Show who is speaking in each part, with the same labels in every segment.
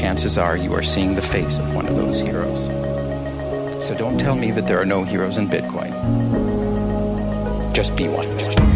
Speaker 1: chances are you are seeing the face of one of those heroes. So don't tell me that there are no heroes in Bitcoin. Just be one.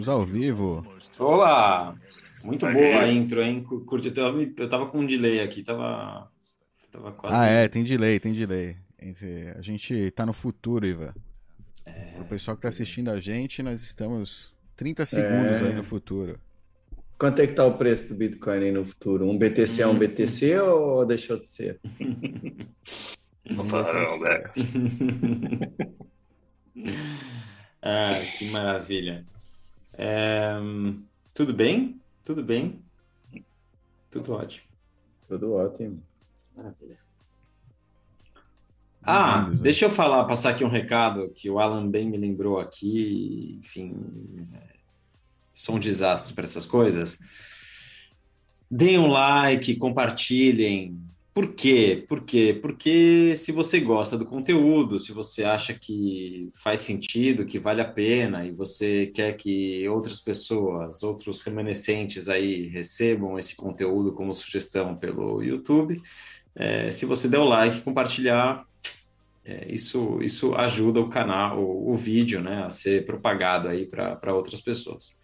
Speaker 2: Estamos ao vivo.
Speaker 3: Olá! Muito boa a intro, hein? Cu- Curti, eu tava, eu tava com um delay aqui, tava, tava quase...
Speaker 2: Ah, é, tem delay, tem delay. A gente tá no futuro, Ivan.
Speaker 3: É.
Speaker 2: Para o pessoal que tá assistindo a gente, nós estamos 30 segundos
Speaker 4: É.
Speaker 2: aí no futuro.
Speaker 4: Quanto é que tá o preço do Bitcoin aí no futuro? Um BTC é um BTC ou deixou de ser?
Speaker 2: Não
Speaker 3: ah, que maravilha. É, tudo bem? Tudo bem? Tudo ótimo.
Speaker 4: Tudo ótimo.
Speaker 3: Maravilha. Ah, deixa eu falar, passar aqui um recado que o Alan bem me lembrou aqui, enfim, é, sou um desastre para essas coisas. Deem um like, compartilhem. Por quê? Por quê? Porque se você gosta do conteúdo, se você acha que faz sentido, que vale a pena e você quer que outras pessoas, outros remanescentes aí recebam esse conteúdo como sugestão pelo YouTube, é, se você der o like, compartilhar, é, isso, isso ajuda o canal, o, o vídeo, né, a ser propagado aí para outras pessoas.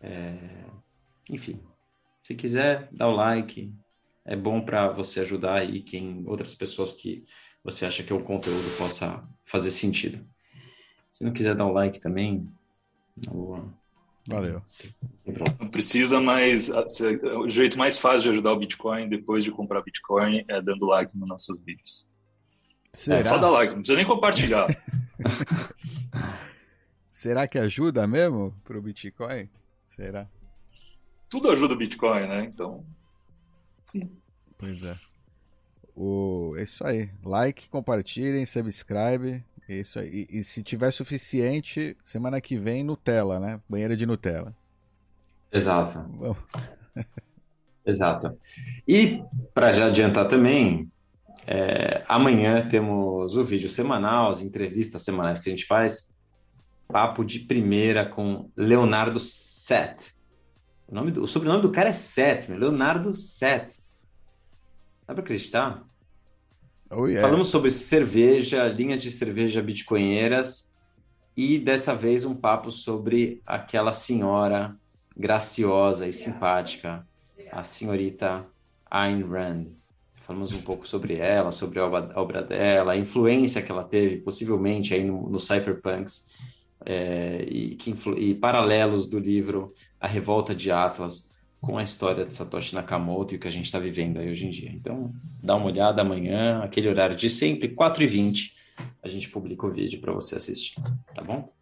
Speaker 3: É, enfim, se quiser, dá o like. É bom para você ajudar aí quem outras pessoas que você acha que o conteúdo possa fazer sentido. Se não quiser dar o like também, na boa,
Speaker 2: Valeu.
Speaker 3: não
Speaker 5: precisa, mas a- se- o jeito mais fácil de ajudar o Bitcoin depois de comprar Bitcoin é dando like nos nossos vídeos.
Speaker 2: Será?
Speaker 5: Só dá like, não precisa nem compartilhar.
Speaker 2: Será que ajuda mesmo pro Bitcoin? Será?
Speaker 5: Tudo ajuda o Bitcoin, né? Então, sim.
Speaker 2: Pois é. O... É isso aí. Like, compartilhem, subscribe. É isso aí. E, e se tiver suficiente, semana que vem, Nutella, né? Banheira de Nutella.
Speaker 3: Exato.
Speaker 2: Bom,
Speaker 3: Exato. E para já adiantar também, é, amanhã temos o vídeo semanal, as entrevistas semanais que a gente faz. Papo de primeira com Leonardo Sett. O, nome do, o sobrenome do cara é meu, Leonardo Sett. Dá para acreditar?
Speaker 2: oh, yeah.
Speaker 3: Falamos sobre cerveja, linhas de cerveja bitcoinheiras e dessa vez um papo sobre aquela senhora graciosa e simpática, a senhorita Ayn Rand. Falamos um pouco sobre ela, sobre a obra, a obra dela, a influência que ela teve, possivelmente, aí no, no Cypherpunks, é, e, que e paralelos do livro A Revolta de Atlas com a história de Satoshi Nakamoto e o que a gente está vivendo aí hoje em dia. Então, dá uma olhada amanhã, aquele horário de sempre, 4h20, a gente publica o vídeo para você assistir, tá bom?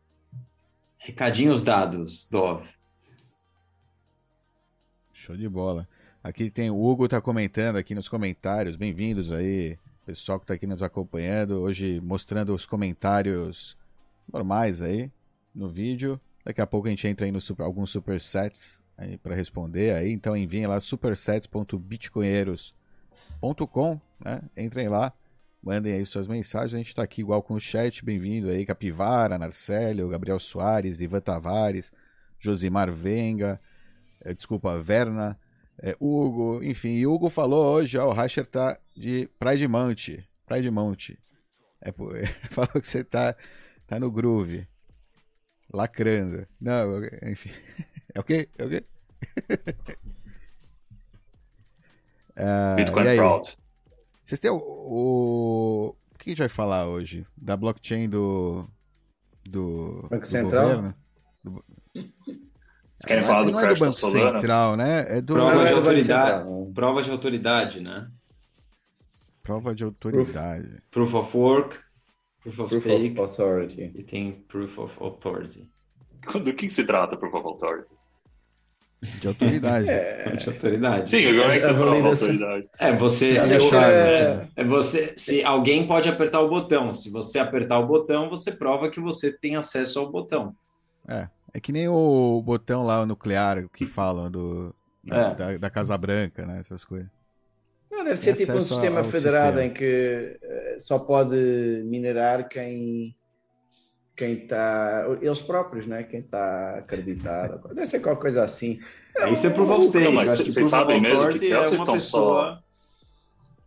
Speaker 3: Recadinhos dados, Dov.
Speaker 2: Show de bola. Aqui tem o Hugo tá comentando aqui nos comentários. Bem-vindos aí, pessoal que tá aqui nos acompanhando. Hoje mostrando os comentários normais aí no vídeo. Daqui a pouco a gente entra aí nos super, alguns supersets aí para responder aí. Então enviem lá supersets.bitcoinheiros.com, né? Entrem lá, mandem aí suas mensagens. A gente tá aqui igual com o chat. Bem-vindo aí, Capivara, Narcélio, Gabriel Soares, Ivan Tavares, Josimar Venga, eh, desculpa, Verna, eh, Hugo, enfim, e Hugo falou hoje, ó, o Rasher tá de Pride Mount, Pride Mount. É, falou que você tá, tá no groove, lacrando. Não, enfim, é o quê? É o quê? Ah,
Speaker 5: Bitcoin
Speaker 2: aí?
Speaker 5: Proud.
Speaker 2: Vocês têm o, o. O que a gente vai falar hoje? Da blockchain do. Do.
Speaker 4: Banco
Speaker 2: do
Speaker 4: Central?
Speaker 2: governo?
Speaker 5: Vocês querem
Speaker 2: não,
Speaker 5: falar
Speaker 2: é-
Speaker 5: do
Speaker 2: não é do Banco
Speaker 5: Solana?
Speaker 2: Central, né? É do.
Speaker 3: Prova
Speaker 4: Não,
Speaker 3: de
Speaker 4: é do Banco
Speaker 3: autoridade. Prova de autoridade, né?
Speaker 2: Prova de autoridade.
Speaker 3: Proof of work, proof of
Speaker 4: Proof
Speaker 3: stake
Speaker 4: of Authority.
Speaker 3: e tem proof of authority.
Speaker 5: Do que, se trata, Proof of Authority?
Speaker 2: De autoridade.
Speaker 3: De autoridade.
Speaker 5: Sim, como é que você prova a
Speaker 4: validação.
Speaker 5: autoridade?
Speaker 3: É, você,
Speaker 2: É
Speaker 3: se,
Speaker 2: deixado,
Speaker 4: é-
Speaker 3: é você, se alguém pode apertar o botão, se você apertar o botão, você prova que você tem acesso ao botão.
Speaker 2: É. É que nem o botão lá nuclear que falam do. Da,
Speaker 3: É.
Speaker 2: da- da Casa Branca, né? Essas coisas.
Speaker 4: Não, deve ser tipo um
Speaker 2: acesso
Speaker 4: sistema federado
Speaker 2: sistema.
Speaker 4: em que eh, só pode minerar quem quem está eles próprios, né? Quem está acreditado. Deve ser qualquer coisa assim.
Speaker 3: Isso é proof of stake.
Speaker 5: Não, mas vocês
Speaker 3: of
Speaker 5: sabem mesmo o que que é,
Speaker 3: é
Speaker 5: vocês
Speaker 3: uma
Speaker 5: estão
Speaker 3: pessoa...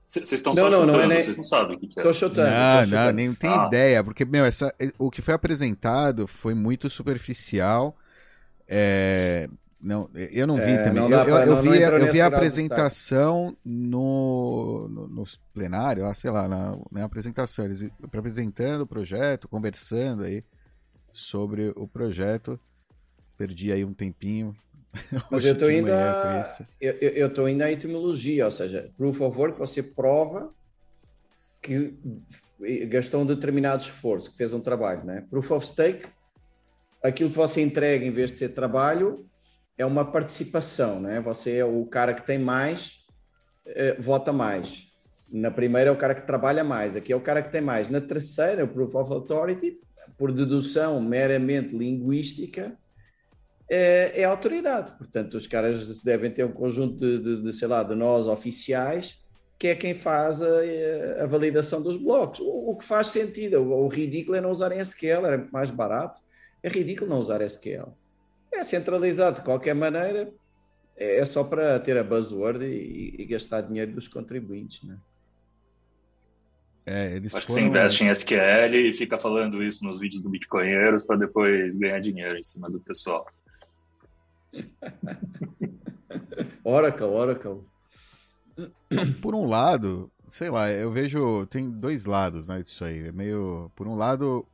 Speaker 5: Vocês vocês estão
Speaker 4: Não,
Speaker 5: só
Speaker 4: não, não é
Speaker 5: chutando,
Speaker 4: nem-
Speaker 5: vocês não sabem o que, que é.
Speaker 4: Estou chutando.
Speaker 2: Não,
Speaker 4: estou
Speaker 2: não,
Speaker 4: chutando.
Speaker 2: nem tem
Speaker 5: Ah.
Speaker 2: ideia, porque, meu, essa, o que foi apresentado foi muito superficial. É, não, eu não vi
Speaker 4: É,
Speaker 2: também.
Speaker 4: não
Speaker 2: Eu,
Speaker 4: pra-
Speaker 2: eu
Speaker 4: não-
Speaker 2: vi, eu vi a apresentação no, no, no plenário, ah, sei lá, na, na apresentação, eles apresentando o projeto, conversando aí sobre o projeto. Perdi aí um tempinho.
Speaker 4: Mas eu estou
Speaker 2: isso.
Speaker 4: eu eu- eu ainda à etimologia, ou seja, proof of work você prova que gastou um determinado esforço, que fez um trabalho, né? Proof of stake, aquilo que você entrega em vez de ser trabalho é uma participação, né? Você é o cara que tem mais, eh, vota mais. Na primeira é o cara que trabalha mais, aqui é o cara que tem mais. Na terceira, o proof of authority, por dedução meramente linguística, é, é autoridade. Portanto, os caras devem ter um conjunto de, de- de, sei lá, de nós oficiais, que é quem faz a, a validação dos blocos. O, o que faz sentido. O, o ridículo é não usarem SQL, era mais barato. É ridículo não usar SQL. É centralizado de qualquer maneira, é, é só para ter a buzzword e, e gastar dinheiro dos contribuintes. Né?
Speaker 2: É, eles
Speaker 5: Acho que
Speaker 2: foram...
Speaker 5: você investe em SQL e fica falando isso nos vídeos do Bitcoinheiros para depois ganhar dinheiro em cima do pessoal.
Speaker 4: Oracle, Oracle.
Speaker 2: por um lado, sei lá, eu vejo. Tem dois lados, né, disso aí. É meio. Por um lado,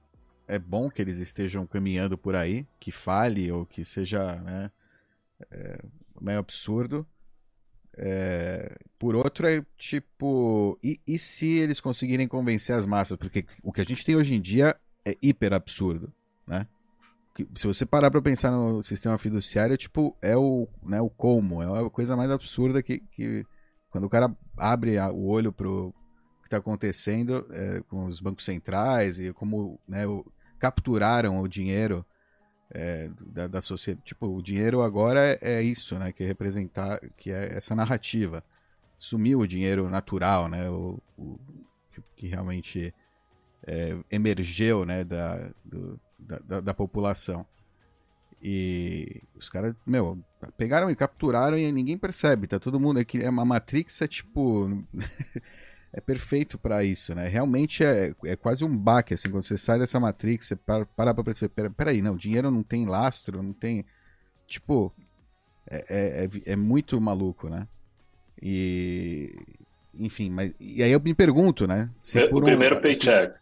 Speaker 2: é bom que eles estejam caminhando por aí, que fale ou que seja, né, é, meio absurdo. É, por outro, é tipo. E, e se eles conseguirem convencer as massas? Porque o que a gente tem hoje em dia é hiper absurdo, né? Se você parar pra pensar no sistema fiduciário, tipo, é o, né, o como, é a coisa mais absurda que, que quando o cara abre o olho pro que está acontecendo é, com os bancos centrais e como né, o- capturaram o dinheiro é, da, da sociedade. Tipo, o dinheiro agora é, é isso, né? Que é representar, que é essa narrativa. Sumiu o dinheiro natural, né? O, o- que, realmente é, emergeu, né? Da, do- da- da população. E os caras, meu, pegaram e capturaram e ninguém percebe. Tá todo mundo aqui. É uma Matrix, é tipo. é perfeito pra isso, né? Realmente é, é quase um baque, assim. Quando você sai dessa Matrix, você para, para pra perceber. Pera, peraí, não, dinheiro não tem lastro, não tem. Tipo. É, é, é, é muito maluco, né? E. Enfim, mas. E aí eu me pergunto, né? Se
Speaker 5: o
Speaker 2: por um-
Speaker 5: primeiro
Speaker 2: se-
Speaker 5: paycheck.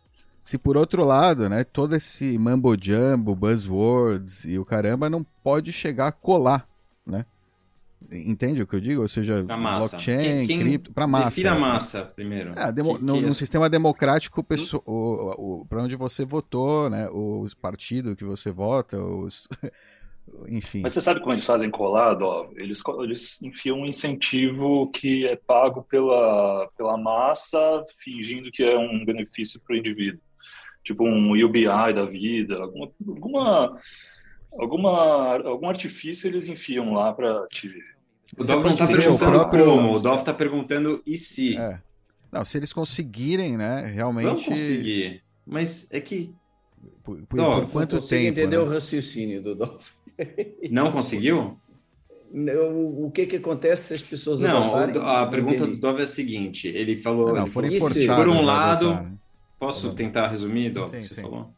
Speaker 2: se por outro lado, né, todo esse mambo jumbo, buzzwords e o caramba não pode chegar a colar, né? Entende o que eu digo? Ou seja, blockchain,
Speaker 3: Quem- quem
Speaker 2: cripto, para massa.
Speaker 3: Defina a massa primeiro.
Speaker 2: Ah, demo-
Speaker 3: Que-
Speaker 2: no,
Speaker 3: que
Speaker 2: no
Speaker 3: é-
Speaker 2: sistema democrático, pesso- o, o, para onde você votou, né? Os partidos que você vota, os, enfim.
Speaker 5: Mas você sabe como eles fazem colado? Ó? Eles, eles enfiam um incentivo que é pago pela, pela massa, fingindo que é um benefício para o indivíduo. Tipo um UBI da vida, alguma, alguma, alguma, algum artifício eles enfiam lá para te.
Speaker 3: O Dov não tá
Speaker 2: o
Speaker 3: perguntando
Speaker 2: próprio-
Speaker 3: como, o Dov tá perguntando e se.
Speaker 2: É. Não, se eles conseguirem, né, realmente.
Speaker 3: Vamos conseguir. Mas é que
Speaker 2: Por, por-
Speaker 3: Não,
Speaker 2: por quanto tempo?
Speaker 4: entender
Speaker 2: né?
Speaker 4: o raciocínio do Dolph.
Speaker 3: não conseguiu?
Speaker 4: O, que que acontece se as pessoas
Speaker 3: Não, a pergunta
Speaker 4: entendi.
Speaker 3: do Dov é a seguinte: ele falou.
Speaker 2: Não, não,
Speaker 3: ele
Speaker 2: forçados
Speaker 3: por um
Speaker 2: a
Speaker 3: lado,
Speaker 2: adotar, né?
Speaker 3: Posso
Speaker 2: Tá
Speaker 3: tentar resumir, Dov?
Speaker 2: Sim,
Speaker 3: o que você
Speaker 2: sim.
Speaker 3: falou?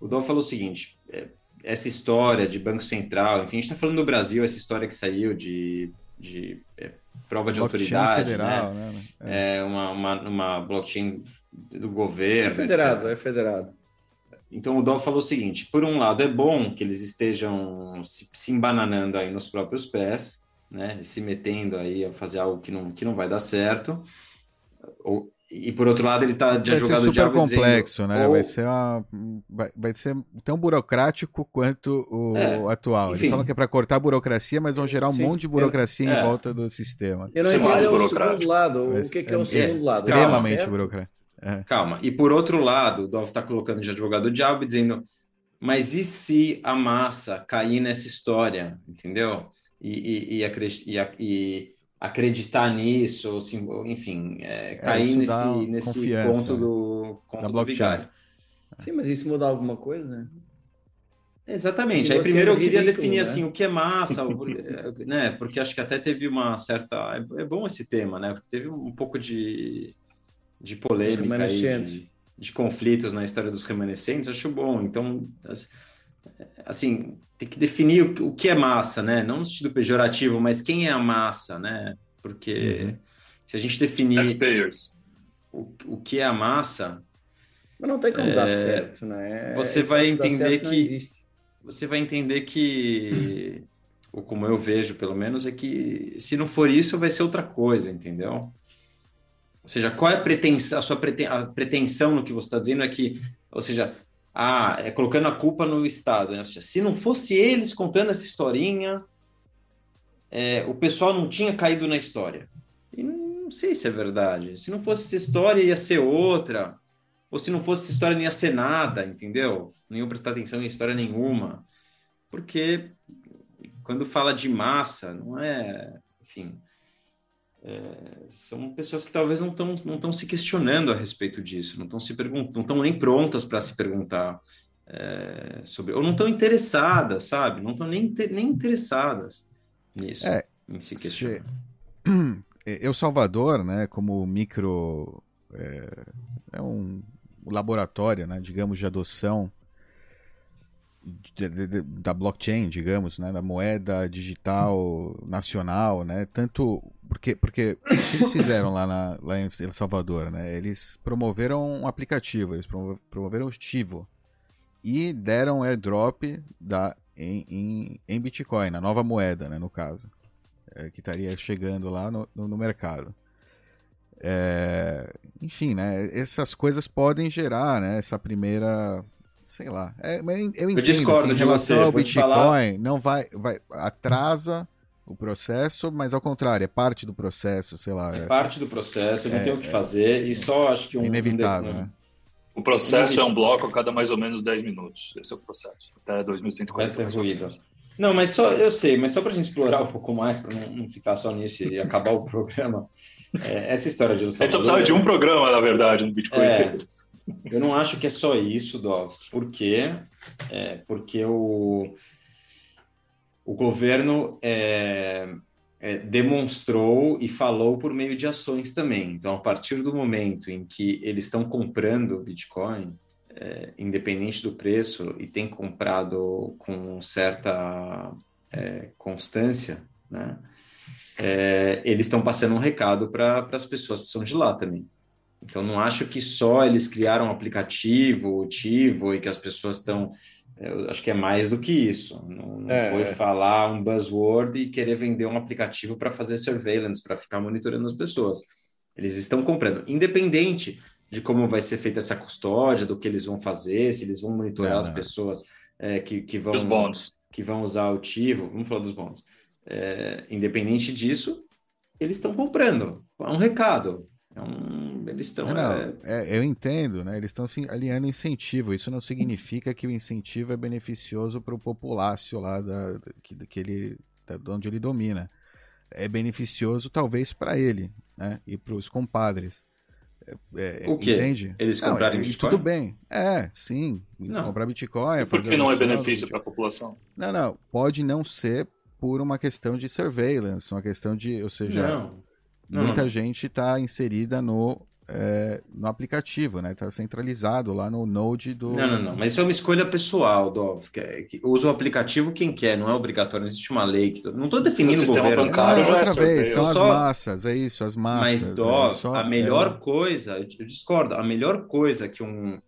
Speaker 3: O Dov falou o seguinte: é, essa história de Banco Central, enfim, a gente está falando do Brasil, essa história que saiu de de é, prova de
Speaker 2: Blockchain
Speaker 3: autoridade,
Speaker 2: federal,
Speaker 3: né?
Speaker 2: né? É.
Speaker 3: É uma, uma, uma blockchain do governo.
Speaker 4: É federado,
Speaker 3: etc.
Speaker 4: é federado.
Speaker 3: Então o Dov falou o seguinte: por um lado, é bom que eles estejam se, se embananando aí nos próprios pés, né? Se metendo aí a fazer algo que não, que não vai dar certo. Ou, e por outro lado, ele está de
Speaker 2: Vai ser
Speaker 3: advogado
Speaker 2: super
Speaker 3: diabo dizendo,
Speaker 2: complexo, né?
Speaker 3: ou-
Speaker 2: Vai ser uma, vai, vai ser tão burocrático quanto o
Speaker 3: É,
Speaker 2: atual. Eles
Speaker 3: enfim.
Speaker 2: falam que é para cortar a burocracia, mas vão gerar um
Speaker 4: Sim.
Speaker 2: monte de burocracia
Speaker 3: É.
Speaker 2: em volta do sistema.
Speaker 4: Eu não
Speaker 5: Ser mais
Speaker 4: entendo é o
Speaker 5: burocrático.
Speaker 4: segundo lado.
Speaker 2: Vai
Speaker 4: O que é, que
Speaker 2: ser-
Speaker 4: é o segundo lado?
Speaker 2: Extremamente
Speaker 4: Certo?
Speaker 2: burocrático.
Speaker 3: Calma. E por outro lado, o Dov está colocando de advogado diabo e dizendo, mas e se a massa cair nessa história, entendeu? E, e, e, acre- e a- e acreditar nisso, ou sim- ou, enfim, é, cair
Speaker 2: isso
Speaker 3: nesse, nesse ponto
Speaker 2: né?
Speaker 3: do, conto
Speaker 2: Da
Speaker 3: do
Speaker 2: blockchain.
Speaker 4: Sim, mas isso muda alguma coisa? né?
Speaker 3: Exatamente. Aí primeiro
Speaker 4: é
Speaker 3: eu queria
Speaker 4: ridículo,
Speaker 3: definir
Speaker 4: né?
Speaker 3: assim o que é massa, né? Porque acho que até teve uma certa. É é bom esse tema, né? Porque teve um pouco de, de polêmica aí, de, de conflitos na história dos remanescentes. Acho bom. Então, assim, tem que definir o, que- é massa, né? Não no sentido pejorativo, mas quem é a massa, né? Porque
Speaker 2: Uhum.
Speaker 3: se a gente definir o, o que é a massa,
Speaker 4: Mas não tem como
Speaker 3: É,
Speaker 4: dar certo, não é?
Speaker 3: você vai
Speaker 4: Se dar
Speaker 3: entender
Speaker 4: certo,
Speaker 3: que- você vai entender que, ou como eu vejo pelo menos, é que se não for isso, vai ser outra coisa, entendeu? Ou seja, qual é a pretensão, a sua preten- a pretensão no que você está dizendo é que, ou seja, ah, é colocando a culpa no Estado, né? Se não fosse eles contando essa historinha, é, o pessoal não tinha caído na história. E não sei se é verdade. Se não fosse essa história, ia ser outra. Ou se não fosse essa história, não ia ser nada, entendeu? Iam prestar atenção em história nenhuma. Porque quando fala de massa, não é. Enfim. É, são pessoas que talvez não estão não estão se questionando a respeito disso, não estão se perguntando, não estão nem prontas para se perguntar é, sobre, ou não estão interessadas, sabe? Não estão nem, nem interessadas nisso,
Speaker 2: É,
Speaker 3: em se
Speaker 2: se-
Speaker 3: questionar.
Speaker 2: El Salvador, né, como micro é, é um laboratório, né, digamos, de adoção de- de- da blockchain, digamos, né, da moeda digital nacional, né, tanto porque porque o que eles fizeram lá, na, lá em El Salvador, né, eles promoveram um aplicativo, eles promo- promoveram o Tivo e deram airdrop da em, em, em Bitcoin, na nova moeda, né, no caso é, que estaria chegando lá no, no, no mercado. É, enfim, né? Essas coisas podem gerar, né? Essa primeira, sei lá. É, eu entendo
Speaker 3: discordo
Speaker 2: que em relação
Speaker 3: você,
Speaker 2: ao Bitcoin
Speaker 3: falar-
Speaker 2: não vai, vai atrasa o processo, mas ao contrário é parte do processo, sei lá.
Speaker 3: É
Speaker 2: É,
Speaker 3: parte do processo, não
Speaker 2: É,
Speaker 3: tem o que fazer, e só acho que um.
Speaker 2: é inevitável,
Speaker 3: um-
Speaker 2: né?
Speaker 5: O processo é um bloco a cada mais ou menos 10 minutos. Esse é o processo. Até
Speaker 3: O resto é
Speaker 5: 2140.
Speaker 3: ruído. Não, mas só, eu sei, mas só para a gente explorar um pouco mais, para não, não ficar só nisso e acabar o programa, é, essa história de El
Speaker 5: A gente só precisava de um programa, na verdade, no Bitcoin.
Speaker 3: É. Eu não acho que é só isso, Dov. Por quê? É, porque o, o governo é, é, demonstrou e falou por meio de ações também. Então, a partir do momento em que eles estão comprando Bitcoin, é, independente do preço, e tem comprado com certa é, constância, né? É, eles estão passando um recado para as pessoas que são de lá também. Então, não acho que só eles criaram um aplicativo, o Tivo, e que as pessoas estão. Eu acho que é mais do que isso. Não, não
Speaker 4: É,
Speaker 3: foi
Speaker 4: é.
Speaker 3: falar um buzzword e querer vender um aplicativo para fazer surveillance, para ficar monitorando as pessoas. Eles estão comprando, independente de como vai ser feita essa custódia, do que eles vão fazer, se eles vão monitorar
Speaker 2: Não,
Speaker 3: as
Speaker 2: não.
Speaker 3: pessoas é, que, que vão
Speaker 5: Os bônus.
Speaker 3: que vão usar o Tivo, vamos falar dos bônus. É, independente disso, eles estão comprando. É um recado. É um, eles estão.
Speaker 2: Não, não,
Speaker 3: é,
Speaker 2: é, eu entendo, né? Eles estão se alinhando incentivo. Isso não significa que o incentivo é beneficioso para o populácio lá da, que, que ele, da, de onde ele domina. É beneficioso talvez para ele, né? E para os compadres. É, é,
Speaker 3: O quê?
Speaker 2: Entende?
Speaker 3: Eles
Speaker 2: Não,
Speaker 3: comprarem
Speaker 2: é,
Speaker 3: Bitcoin?
Speaker 2: Tudo bem. É, sim.
Speaker 3: Não.
Speaker 2: Comprar Bitcoin.
Speaker 5: Por que não é benefício para a população?
Speaker 2: Não, não. Pode não ser por uma questão de surveillance, uma questão de, ou seja,
Speaker 3: não. Não,
Speaker 2: muita
Speaker 3: não.
Speaker 2: gente está inserida no é, no aplicativo, né? Tá centralizado lá no Node do.
Speaker 3: Não, não, não. Mas isso é uma escolha pessoal, Dov. Que, que usa o aplicativo quem quer, não é obrigatório. Não existe uma lei que. Não estou definindo o governo.
Speaker 2: Bancário, não, outra vez, são as só... massas, é isso, as massas.
Speaker 3: Mas, Dov, é só... a melhor é... coisa, eu discordo, a melhor coisa que um.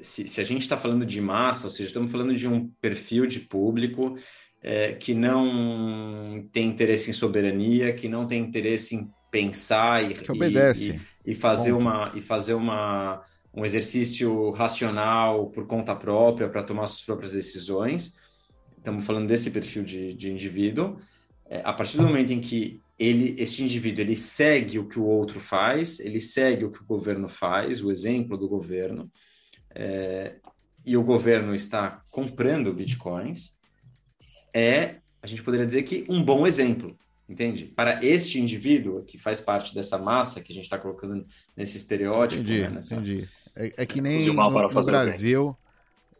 Speaker 3: Se, se a gente está falando de massa, ou seja, estamos falando de um perfil de público é, que não tem interesse em soberania, que não tem interesse em pensar e,
Speaker 2: que obedece.
Speaker 3: e, e fazer, uma, e fazer uma, um exercício racional por conta própria para tomar suas próprias decisões. Estamos falando desse perfil de, de indivíduo. É, a partir do momento em que ele, esse indivíduo ele segue o que o outro faz, ele segue o que o governo faz, o exemplo do governo, é, e o governo está comprando bitcoins, é, a gente poderia dizer que um bom exemplo entende? Para este indivíduo que faz parte dessa massa que a gente está colocando nesse estereótipo.
Speaker 2: Entendi,
Speaker 3: né, nessa...
Speaker 2: entendi. É, é, que nem no, no Brasil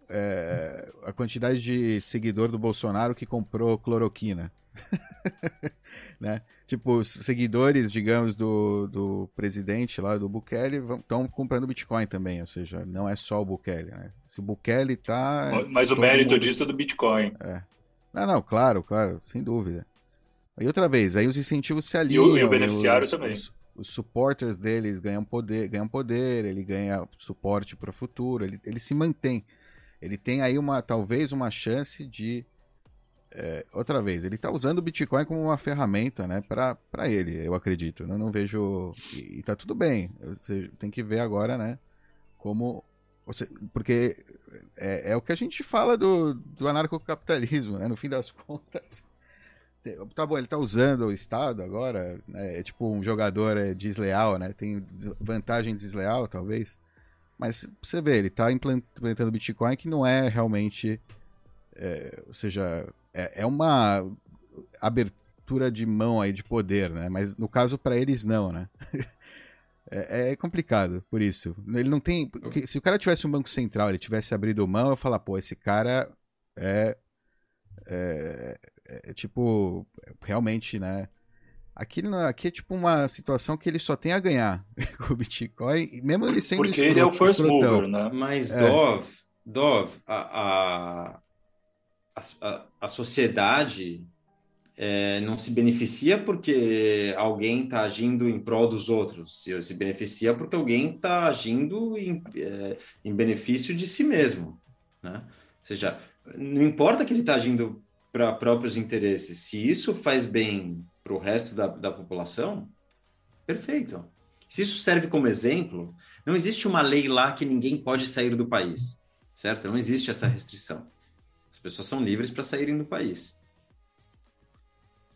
Speaker 2: é, a quantidade de seguidor do Bolsonaro que comprou cloroquina. né? Tipo, os seguidores, digamos, do, do presidente lá, do Bukele, estão comprando Bitcoin também, ou seja, não é só o Bukele, né? Se o Bukele tá...
Speaker 5: Mas o mérito mundo... disso é do Bitcoin.
Speaker 2: É. Não, não, claro, claro, sem dúvida. Aí outra vez, aí os incentivos se alinham.
Speaker 5: E o, e o beneficiário os, também.
Speaker 2: Os, os, supporters deles ganham poder, ganham poder, ele ganha suporte para o futuro, ele, ele se mantém. Ele tem aí uma, talvez uma chance de é, outra vez, ele está usando o Bitcoin como uma ferramenta, né, para ele, eu acredito. Eu não vejo e, e tá tudo bem. Você tem que ver agora, né, como você, porque é, é o que a gente fala do, do anarcocapitalismo, né, no fim das contas Tá bom, ele tá usando o Estado agora, né? É tipo um jogador é, desleal, né? Tem vantagem desleal, talvez. Mas você vê, ele tá implementando Bitcoin que não é realmente. É, ou seja, é, é, uma abertura de mão aí de poder, né? Mas no caso para eles não, né? é, é, complicado por isso. Ele não tem. Se o cara tivesse um banco central, ele tivesse abrido mão, eu falar, pô, esse cara é, é é, é, tipo, realmente, né? Aqui, aqui é tipo uma situação que ele só tem a ganhar com o Bitcoin, mesmo ele sendo
Speaker 5: Porque escroto, ele é o first escrotão. mover, né?
Speaker 3: Mas, é. Dov, Dov, a, a, a, a sociedade é, não se beneficia porque alguém está agindo em prol dos outros, se, se beneficia porque alguém está agindo em, é, em benefício de si mesmo, né? Ou seja, não importa que ele está agindo para próprios interesses, se isso faz bem para o resto da, da população, perfeito. Se isso serve como exemplo, não existe uma lei lá que ninguém pode sair do país, certo? Não existe essa restrição. As pessoas são livres para saírem do país.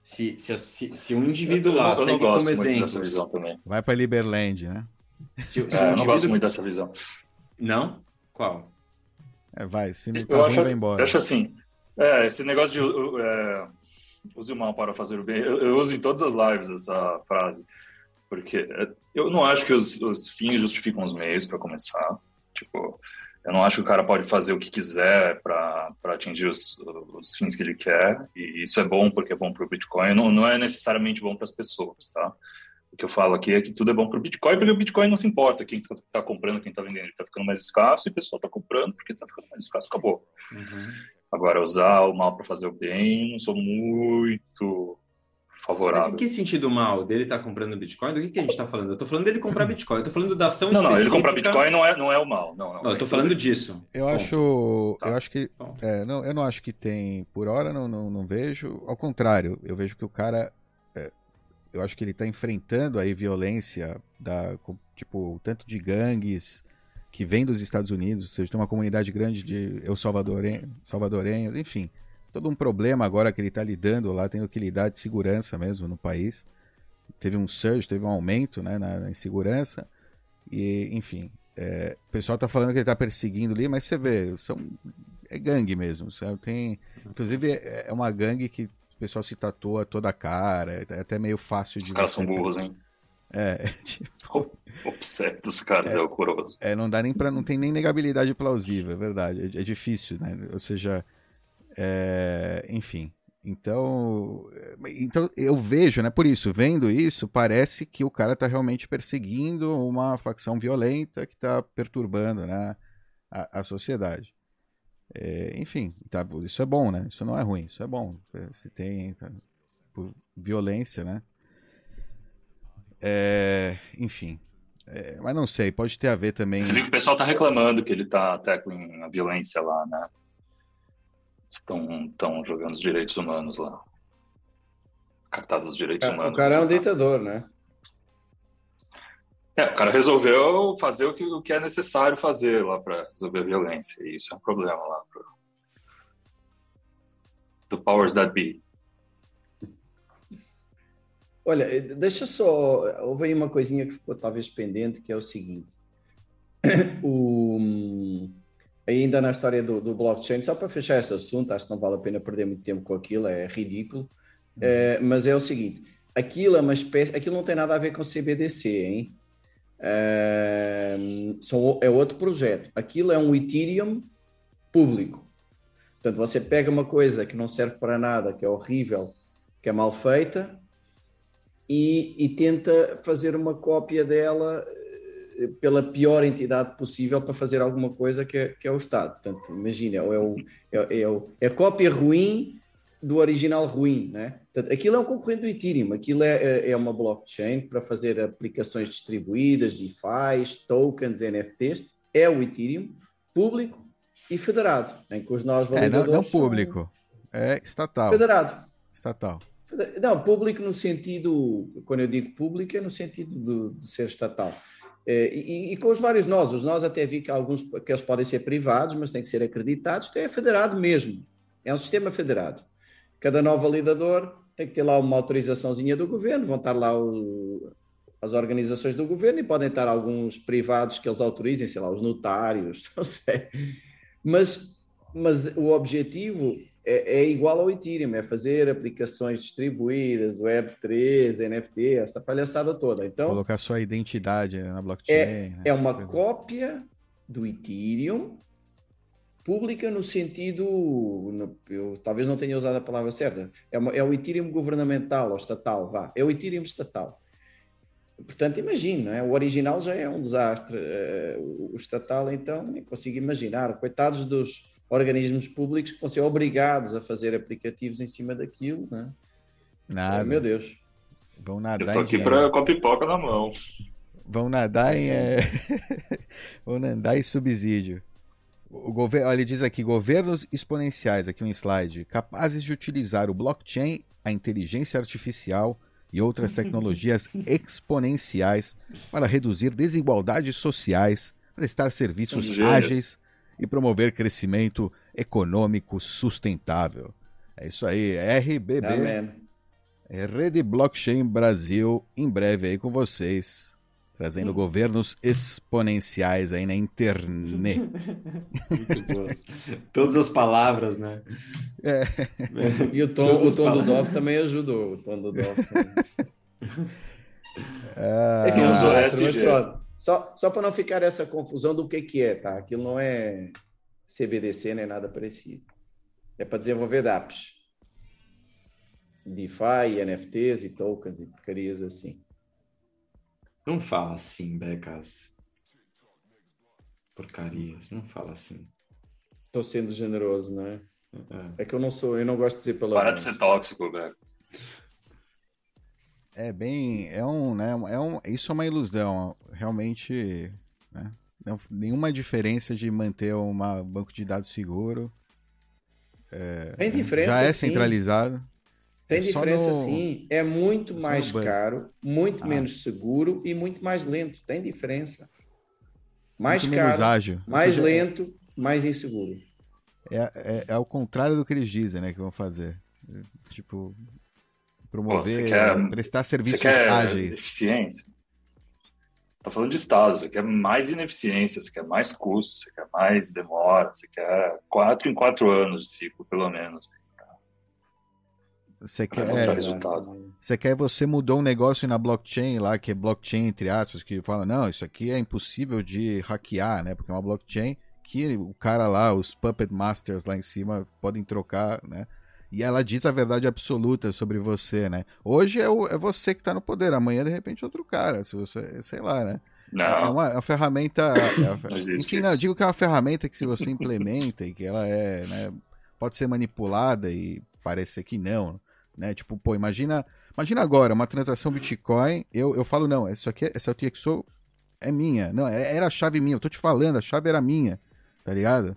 Speaker 3: Se, se, se, se um indivíduo lá
Speaker 5: eu, eu segue como exemplo.
Speaker 2: Vai para Liberland, né?
Speaker 5: Se, se é, um eu não gosto muito dessa visão.
Speaker 3: Não? Qual?
Speaker 2: É, vai, se não tá eu ruim,
Speaker 5: acho,
Speaker 2: vai embora.
Speaker 5: Eu acho assim, é, esse negócio de é, use o mal para fazer o bem, eu, eu, uso em todas as lives essa frase, porque é, eu não acho que os, os fins justificam os meios para começar. Tipo, eu não acho que o cara pode fazer o que quiser para atingir os, os fins que ele quer, e isso é bom porque é bom para o Bitcoin, não, não é necessariamente bom para as pessoas, tá? O que eu falo aqui é que tudo é bom para o Bitcoin, porque o Bitcoin não se importa quem está tá comprando, quem está vendendo, ele está ficando mais escasso e o pessoal está comprando porque está ficando mais escasso, acabou. Uhum. Agora, usar o mal para fazer o bem, não sou muito favorável.
Speaker 3: Mas em que sentido mal? Dele estar tá comprando Bitcoin? Do que, que a gente está falando? Eu estou falando dele comprar Bitcoin, eu estou falando da ação
Speaker 5: Não,
Speaker 3: específica...
Speaker 5: não, ele comprar Bitcoin não é, não é o mal. Não, não,
Speaker 3: não eu estou falando disso.
Speaker 2: Eu Bom, acho, tá. eu acho que... É, não, eu não acho que tem... Por hora, não, não, não vejo. Ao contrário, eu vejo que o cara... É, eu acho que ele está enfrentando aí violência, da, tipo, tanto de gangues que vem dos Estados Unidos, ou seja, tem uma comunidade grande de eu salvadorenhos, salvadorenhos enfim, todo um problema agora que ele está lidando lá, tendo que lidar de segurança mesmo no país. Teve um surge, teve um aumento né, na, na insegurança, e enfim, é, o pessoal está falando que ele está perseguindo ali, mas você vê, são, é gangue mesmo, sabe? Tem, inclusive é, é uma gangue que o pessoal se tatua toda a cara, é até meio fácil de...
Speaker 5: Os caras são burros, hein?
Speaker 2: É, tipo...
Speaker 5: O pseudo dos caras é, é horroroso.
Speaker 2: É, não dá nem para não tem nem negabilidade plausível, é verdade. É, é difícil, né? Ou seja, é, enfim, Então, então eu vejo, né? Por isso, vendo isso, parece que o cara está realmente perseguindo uma facção violenta que está perturbando, né, a, a sociedade. É, enfim, tá, isso é bom, né? Isso não é ruim, isso é bom. Se tem tá, por violência, né? É, enfim, é, mas não sei, pode ter a ver também.
Speaker 5: Você viu que o pessoal tá reclamando que ele tá tackling a violência lá, né? Estão jogando os direitos humanos lá. Cartada dos direitos
Speaker 4: é,
Speaker 5: humanos.
Speaker 4: O cara é um ditador, né?
Speaker 5: É, o cara resolveu fazer o que, o que é necessário fazer lá para resolver a violência. E isso é um problema lá. Pro... Do powers that be.
Speaker 4: Olha, eh, deixa só. Houve aí uma coisinha que ficou talvez pendente, que é o seguinte. O, ainda na história do, do, blockchain, só para fechar esse assunto, acho que não vale a pena perder muito tempo com aquilo, é ridículo. É, mas é o seguinte: aquilo é uma espécie. Aquilo não tem nada a ver com CBDC, hein? É, são, é outro projeto. Aquilo é um Ethereum público. Portanto, você pega uma coisa que não serve para nada, que é horrível, que é mal feita, e, e tenta fazer uma cópia dela eh, pela pior entidade possível para fazer alguma coisa que é, que é o Estado. Portanto, imagina, é, o, é, é, o, é a cópia ruim do original ruim, né? Portanto, aquilo é um concorrente do Ethereum, aquilo é, é, é uma blockchain para fazer aplicações distribuídas, DeFi, tokens, NFTs, é o Ethereum, público e federado, em que os nós
Speaker 2: validadores... É, não, não público, é estatal.
Speaker 4: Federado.
Speaker 2: Estatal.
Speaker 4: Não, público no sentido, quando eu digo público, é no sentido de, de ser estatal. É, e, e, com os vários nós, os nós até vi que alguns que eles podem ser privados, mas têm que ser acreditados, então é federado mesmo, é um sistema federado. Cada novo validador tem que ter lá uma autorizaçãozinha do governo, vão estar lá o, as organizações do governo e podem estar alguns privados que eles autorizem, sei lá, os notários, não sei. Mas, mas o objetivo é, é, igual ao Ethereum, é fazer aplicações distribuídas, Web3, NFT, essa palhaçada toda. Então,
Speaker 2: Colocar sua identidade na blockchain.
Speaker 4: É, né? é uma cópia do Ethereum pública no sentido, eu talvez não tenha usado a palavra certa, é, uma, é o Ethereum governamental ou estatal, vá, é o Ethereum estatal. Portanto, imagina, é? o original já é um desastre, uh, o estatal então nem consigo imaginar, coitados dos organismos públicos que vão ser obrigados a fazer aplicativos em cima daquilo, né?
Speaker 2: Nada.
Speaker 4: meu Deus.
Speaker 2: Vão nadar
Speaker 5: Eu tô aqui pra, com a pipoca na mão.
Speaker 2: Vão nadar em. É... Vão nadar em subsídio. O governo, ele diz aqui: governos exponenciais, aqui um slide, capazes de utilizar o blockchain, a inteligência artificial e outras tecnologias exponenciais para reduzir desigualdades sociais, prestar serviços ágeis e promover crescimento econômico sustentável. É isso aí, RBB. Amém. Rede Blockchain Brasil, em breve aí com vocês, trazendo hum. governos exponenciais aí na internet.
Speaker 3: Todas as palavras, né?
Speaker 4: É. E o tom, o tom do Dov também ajudou. O tom do Dov também. Ah, Enfim, mas pronto. Só, só para não ficar essa confusão do que, que é, tá? Aquilo não é CBDC nem nada parecido. É para desenvolver dApps. DeFi, NFTs e tokens e porcarias assim.
Speaker 3: Não fala assim, Becas. Porcarias, não fala assim.
Speaker 4: Estou sendo generoso, não é? é? É que eu não sou, eu não gosto de dizer palavrão.
Speaker 5: Para de ser tóxico, Becas.
Speaker 2: É bem, é um, né, é um, isso é uma ilusão, realmente, né, não, nenhuma diferença de manter um banco de dados seguro. É,
Speaker 4: Tem diferença,
Speaker 2: Já é centralizado. Sim.
Speaker 4: Tem é diferença no... sim, é muito é mais caro, muito ah. menos seguro e muito mais lento. Tem diferença. Mais muito caro, ágil. mais seja, lento, mais inseguro.
Speaker 2: É, é, é ao contrário do que eles dizem, né, que vão fazer. Tipo, promover, quer, prestar serviços você quer ágeis.
Speaker 5: Eficiência. Está falando de estados, você quer mais ineficiência, você quer mais custo, você quer mais demora, você quer quatro em quatro anos de ciclo, pelo menos.
Speaker 2: Você quer, você quer, você mudou um negócio na blockchain lá, que é blockchain entre aspas, que fala, não, isso aqui é impossível de hackear, né? Porque é uma blockchain que o cara lá, os puppet masters lá em cima podem trocar, né? E ela diz a verdade absoluta sobre você, né? Hoje é, o, é você que está no poder, amanhã de repente outro cara, se você, sei lá, né?
Speaker 5: Não.
Speaker 2: É uma, é uma ferramenta. É uma,
Speaker 5: Não
Speaker 2: enfim, não, eu digo que é uma ferramenta que se você implementa e que ela é, né, pode ser manipulada e parece que não, né? Tipo, pô, imagina, imagina agora uma transação Bitcoin, eu, eu falo não, isso aqui, essa aqui sou é minha, não, é, era a chave minha, eu tô te falando, a chave era minha, tá ligado?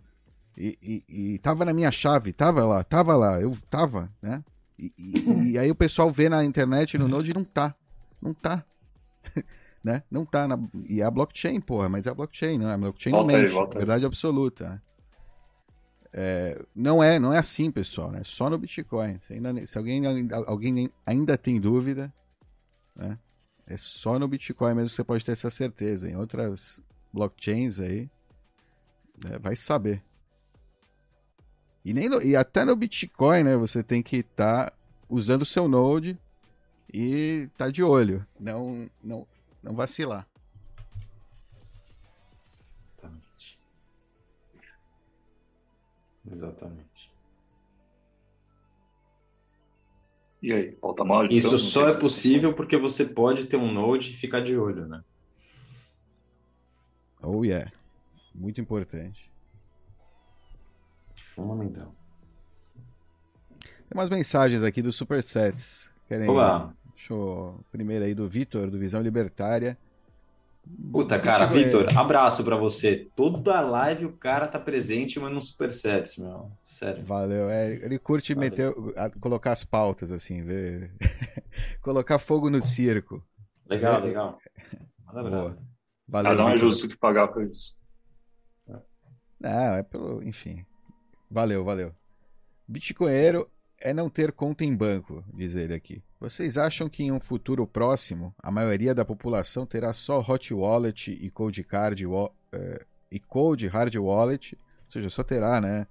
Speaker 2: E, e, e tava na minha chave, tava lá, tava lá, eu tava, né? E, e, e aí o pessoal vê na internet no Node não tá, não tá. né? Não tá na. E é a blockchain, porra, mas é a blockchain, não é? A blockchain
Speaker 5: Volta
Speaker 2: não
Speaker 5: aí,
Speaker 2: mente,
Speaker 5: aí.
Speaker 2: verdade absoluta. né? É, não é, não é assim, pessoal, né? Só no Bitcoin. Se, ainda, se alguém, alguém ainda tem dúvida, né? É só no Bitcoin mesmo que você pode ter essa certeza. Em outras blockchains aí, né, vai saber. E, nem no- e até no Bitcoin, né? Você tem que estar usando o seu Node e tá de olho. Não, não, não vacilar.
Speaker 3: Exatamente. Exatamente.
Speaker 5: E aí, falta mal?
Speaker 3: Isso só
Speaker 5: tem
Speaker 3: é possível porque você pode ter um Node e ficar de olho, né?
Speaker 2: Oh yeah. Muito importante.
Speaker 3: Fundamental.
Speaker 2: Tem umas mensagens aqui do Supersets. Querem.
Speaker 3: Olá.
Speaker 2: Deixa eu. Primeiro aí do Vitor, do Visão Libertária.
Speaker 3: Puta, cara,
Speaker 2: Contigo, é.
Speaker 3: Vitor, abraço pra você. Toda live o cara tá presente, mas no Supersets, meu. Sério.
Speaker 2: Valeu. É, ele curte
Speaker 3: Valeu.
Speaker 2: meter, colocar as pautas, assim, ver. colocar fogo no circo.
Speaker 3: Legal,
Speaker 2: É.
Speaker 3: legal. Brasa.
Speaker 2: Valeu.
Speaker 5: Ah, não é
Speaker 2: Vitor.
Speaker 5: justo que pagar por isso.
Speaker 2: Não, é pelo. Enfim. Valeu, valeu. Bitcoinheiro é não ter conta em banco, diz ele aqui. Vocês acham que em um futuro próximo a maioria da população terá só hot wallet e cold card eh, e cold hard wallet? Ou seja, só terá, né?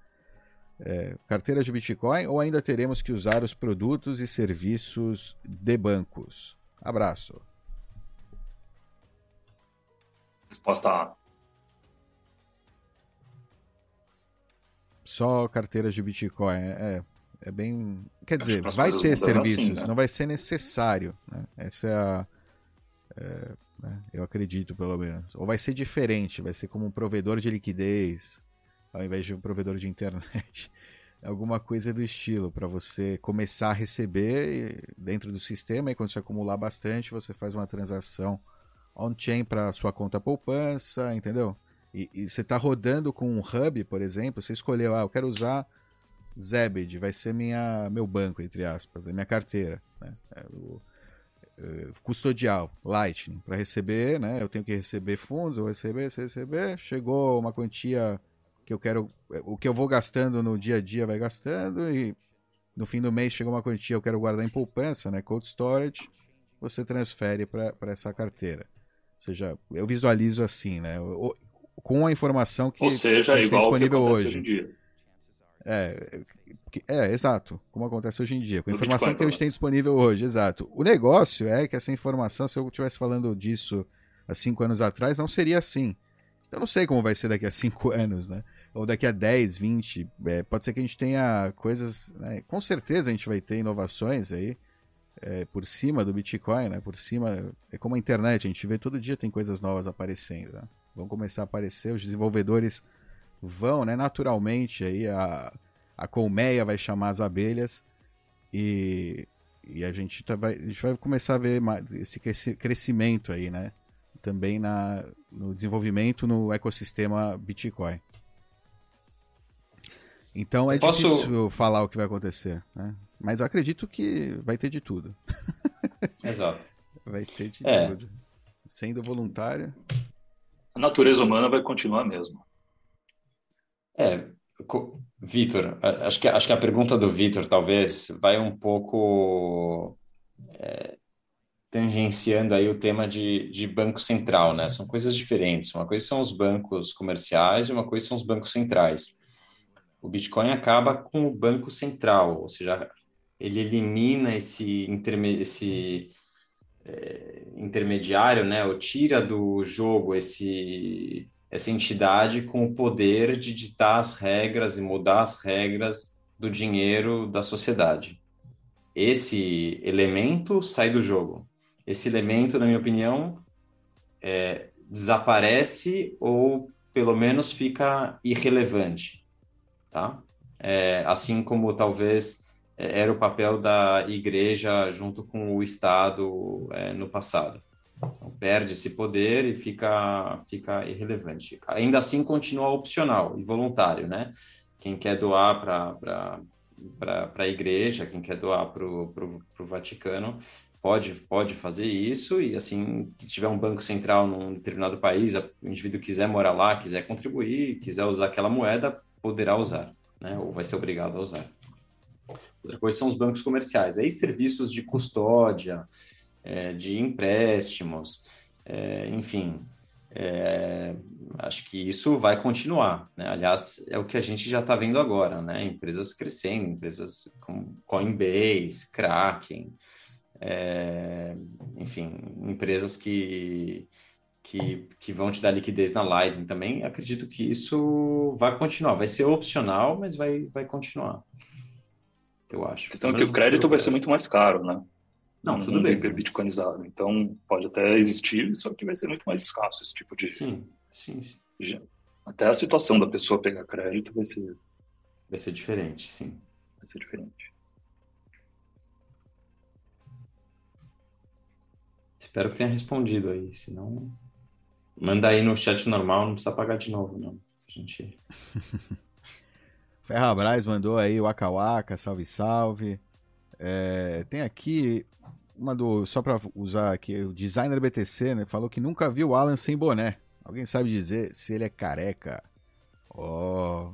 Speaker 2: eh, carteira de Bitcoin ou ainda teremos que usar os produtos e serviços de bancos? Abraço.
Speaker 5: Resposta A.
Speaker 2: Só carteiras de Bitcoin. É, é bem. Quer dizer, vai ter serviços,
Speaker 5: assim, né?
Speaker 2: não vai ser necessário. Né? Essa é a. é, né, Eu acredito, pelo menos. Ou vai ser diferente, vai ser como um provedor de liquidez, ao invés de um provedor de internet. Alguma coisa do estilo, para você começar a receber dentro do sistema, e quando você acumular bastante, você faz uma transação on-chain para sua conta poupança, entendeu? E, e você está rodando com um hub, por exemplo, você escolheu, ah, eu quero usar Zebed, vai ser minha, meu banco, entre aspas, é minha carteira, né? É o, é, custodial, Lightning, para receber, né? Eu tenho que receber fundos, eu receber, se receber, chegou uma quantia que eu quero, o que eu vou gastando no dia a dia vai gastando e no fim do mês chegou uma quantia eu quero guardar em poupança, né? Cold storage, você transfere para essa carteira. Ou seja, eu visualizo assim, né? Com a informação que
Speaker 5: Ou seja,
Speaker 2: a gente tem disponível hoje.
Speaker 5: hoje em dia.
Speaker 2: É, é, exato, como acontece hoje em dia, com a informação
Speaker 5: Bitcoin,
Speaker 2: que a gente tem disponível hoje, exato. O negócio é que essa informação, se eu estivesse falando disso há cinco anos atrás, não seria assim. Eu não sei como vai ser daqui a cinco anos, né? Ou daqui a 10, 20. é, pode ser que a gente tenha coisas. né? Com certeza a gente vai ter inovações aí é, por cima do Bitcoin, né? Por cima. É como a internet, a gente vê todo dia tem coisas novas aparecendo. Né? Vão começar a aparecer, os desenvolvedores vão, né? Naturalmente aí a, a colmeia vai chamar as abelhas e, e a, gente tá, vai, a gente vai começar a ver esse cresci- crescimento aí, né? Também na, no desenvolvimento no ecossistema Bitcoin. Então é
Speaker 3: posso-
Speaker 2: difícil falar o que vai acontecer, né? Mas eu acredito que vai ter de tudo.
Speaker 3: Exato.
Speaker 2: Vai ter de
Speaker 3: É.
Speaker 2: tudo. Sendo voluntário.
Speaker 5: A natureza humana vai continuar a mesma.
Speaker 3: É, Vitor, acho que, acho que a pergunta do Vitor talvez vai um pouco é, tangenciando aí o tema de, de banco central, né? São coisas diferentes. Uma coisa são os bancos comerciais e uma coisa são os bancos centrais. O Bitcoin acaba com o banco central, ou seja, ele elimina esse, esse é, intermediário, né? Ou tira do jogo esse essa entidade com o poder de ditar as regras e mudar as regras do dinheiro da sociedade. Esse elemento sai do jogo. Esse elemento, na minha opinião, é, desaparece ou pelo menos fica irrelevante, tá? É, assim como talvez era o papel da igreja junto com o Estado é, no passado. Então, perde esse poder e fica, fica irrelevante. Ainda assim, continua opcional e voluntário, né? Quem quer doar para a igreja, quem quer doar para o Vaticano, pode, pode fazer isso e assim que tiver um banco central num determinado país, o indivíduo quiser morar lá, quiser contribuir, quiser usar aquela moeda, poderá usar, né? Ou vai ser obrigado a usar. Outra coisa são os bancos comerciais, aí serviços de custódia, é, de empréstimos, é, enfim, é, acho que isso vai continuar, né? Aliás, é o que a gente já está vendo agora, né? Empresas crescendo, empresas como Coinbase, Kraken, é, enfim, empresas que, que, que vão te dar liquidez na Lightning também, acredito que isso vai continuar. Vai ser opcional, mas vai, vai continuar. Eu acho.
Speaker 5: A questão é que o crédito vai ser muito mais caro, né?
Speaker 3: Não, tudo bem.
Speaker 5: Hiperbitcoinizado. Então, pode até existir, só que vai ser muito mais escasso esse tipo de.
Speaker 3: Sim, sim. sim.
Speaker 5: Até a situação da pessoa pegar crédito vai ser.
Speaker 3: Vai ser diferente, sim.
Speaker 5: Vai ser diferente.
Speaker 3: Espero que tenha respondido aí, senão manda aí no chat normal, não precisa pagar de novo, não. A gente
Speaker 2: Ferrabras mandou aí o Waka Waka, salve salve. É, tem aqui uma do só para usar aqui o designer BTC, né, falou que nunca viu o Alan sem boné. Alguém sabe dizer se ele é careca? Oh,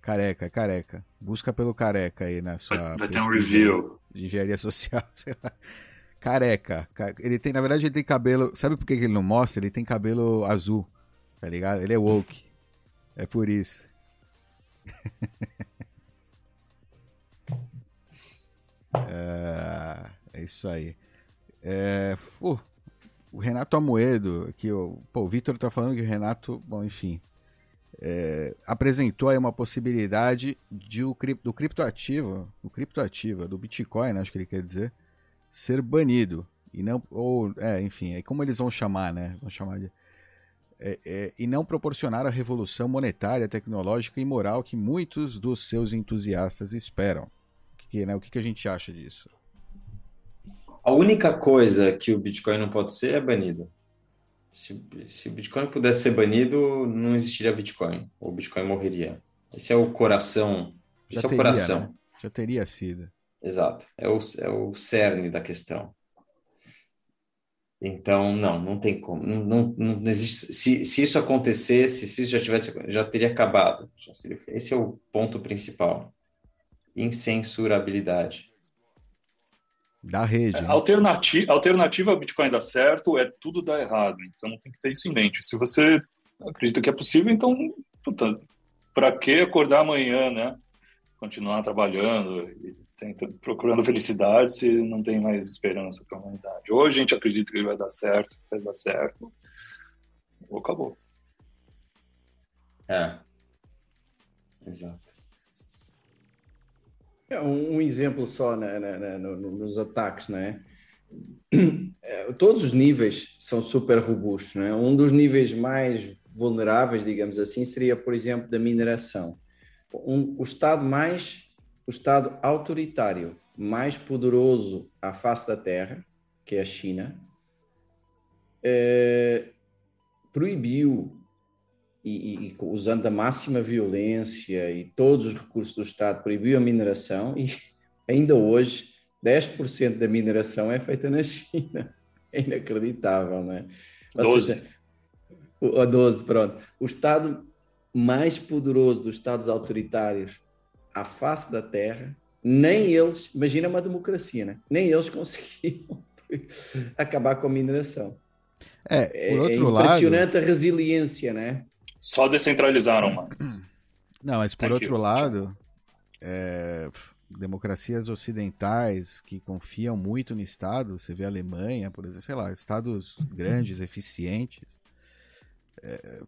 Speaker 2: careca, careca. Busca pelo careca aí na sua
Speaker 5: vai ter um review
Speaker 2: de engenharia social, sei lá careca. Ele tem, na verdade, ele tem cabelo. Sabe por que ele não mostra? Ele tem cabelo azul. Tá ligado? Ele é woke. É por isso. é, é, isso aí. É, uh, o Renato Amoedo, que o, pô, o Vitor tá falando que o Renato, bom, enfim, é, apresentou aí uma possibilidade de o, do criptoativo, criptoativa, do Bitcoin, né, acho que ele quer dizer, ser banido. E não, ou, é, enfim, é como eles vão chamar, né? Vão chamar de. É, é, e não proporcionar a revolução monetária, tecnológica e moral que muitos dos seus entusiastas esperam. Que, né, o que, que a gente acha disso?
Speaker 3: A única coisa que o Bitcoin não pode ser é banido. Se, se o Bitcoin pudesse ser banido, não existiria Bitcoin. O Bitcoin morreria. Esse é o coração.
Speaker 2: Já
Speaker 3: esse
Speaker 2: teria,
Speaker 3: é o coração. Né?
Speaker 2: Já teria sido.
Speaker 3: Exato. É o, é o cerne da questão. Então, não, não tem como. Não, não, não existe. Se, se isso acontecesse, se isso já tivesse, já teria acabado. Já seria, esse é o ponto principal. Incensurabilidade.
Speaker 2: Da rede.
Speaker 5: Né? Alternativa, alternativa ao Bitcoin dar certo é tudo dar errado. Então tem que ter isso em mente. Se você acredita que é possível, então, para que acordar amanhã, né? Continuar trabalhando e procurando felicidade se não tem mais esperança para a humanidade. Ou a gente acredita que vai dar certo, vai dar certo, ou acabou.
Speaker 3: É. Exato.
Speaker 4: É um, um exemplo só né, né, né, nos ataques, né? É, todos os níveis são super robustos, né? Um dos níveis mais vulneráveis, digamos assim, seria, por exemplo, da mineração. Um, o estado mais o Estado autoritário mais poderoso à face da Terra, que é a China, eh, proibiu, e, e, usando a máxima violência e todos os recursos do Estado, proibiu a mineração e ainda hoje 10% da mineração é feita na China. É inacreditável, não é?
Speaker 5: Ou 12. Seja,
Speaker 4: o, 12, pronto. O Estado mais poderoso dos Estados autoritários à face da Terra, nem eles, imagina uma democracia, né? nem eles conseguiram acabar com a mineração.
Speaker 2: É, por
Speaker 4: é,
Speaker 2: outro
Speaker 4: é impressionante lado... a resiliência, né?
Speaker 5: Só descentralizaram mais.
Speaker 2: Não, mas por Thank outro you. lado, é, democracias ocidentais que confiam muito no Estado, você vê a Alemanha, por exemplo, sei lá, estados grandes, eficientes, é,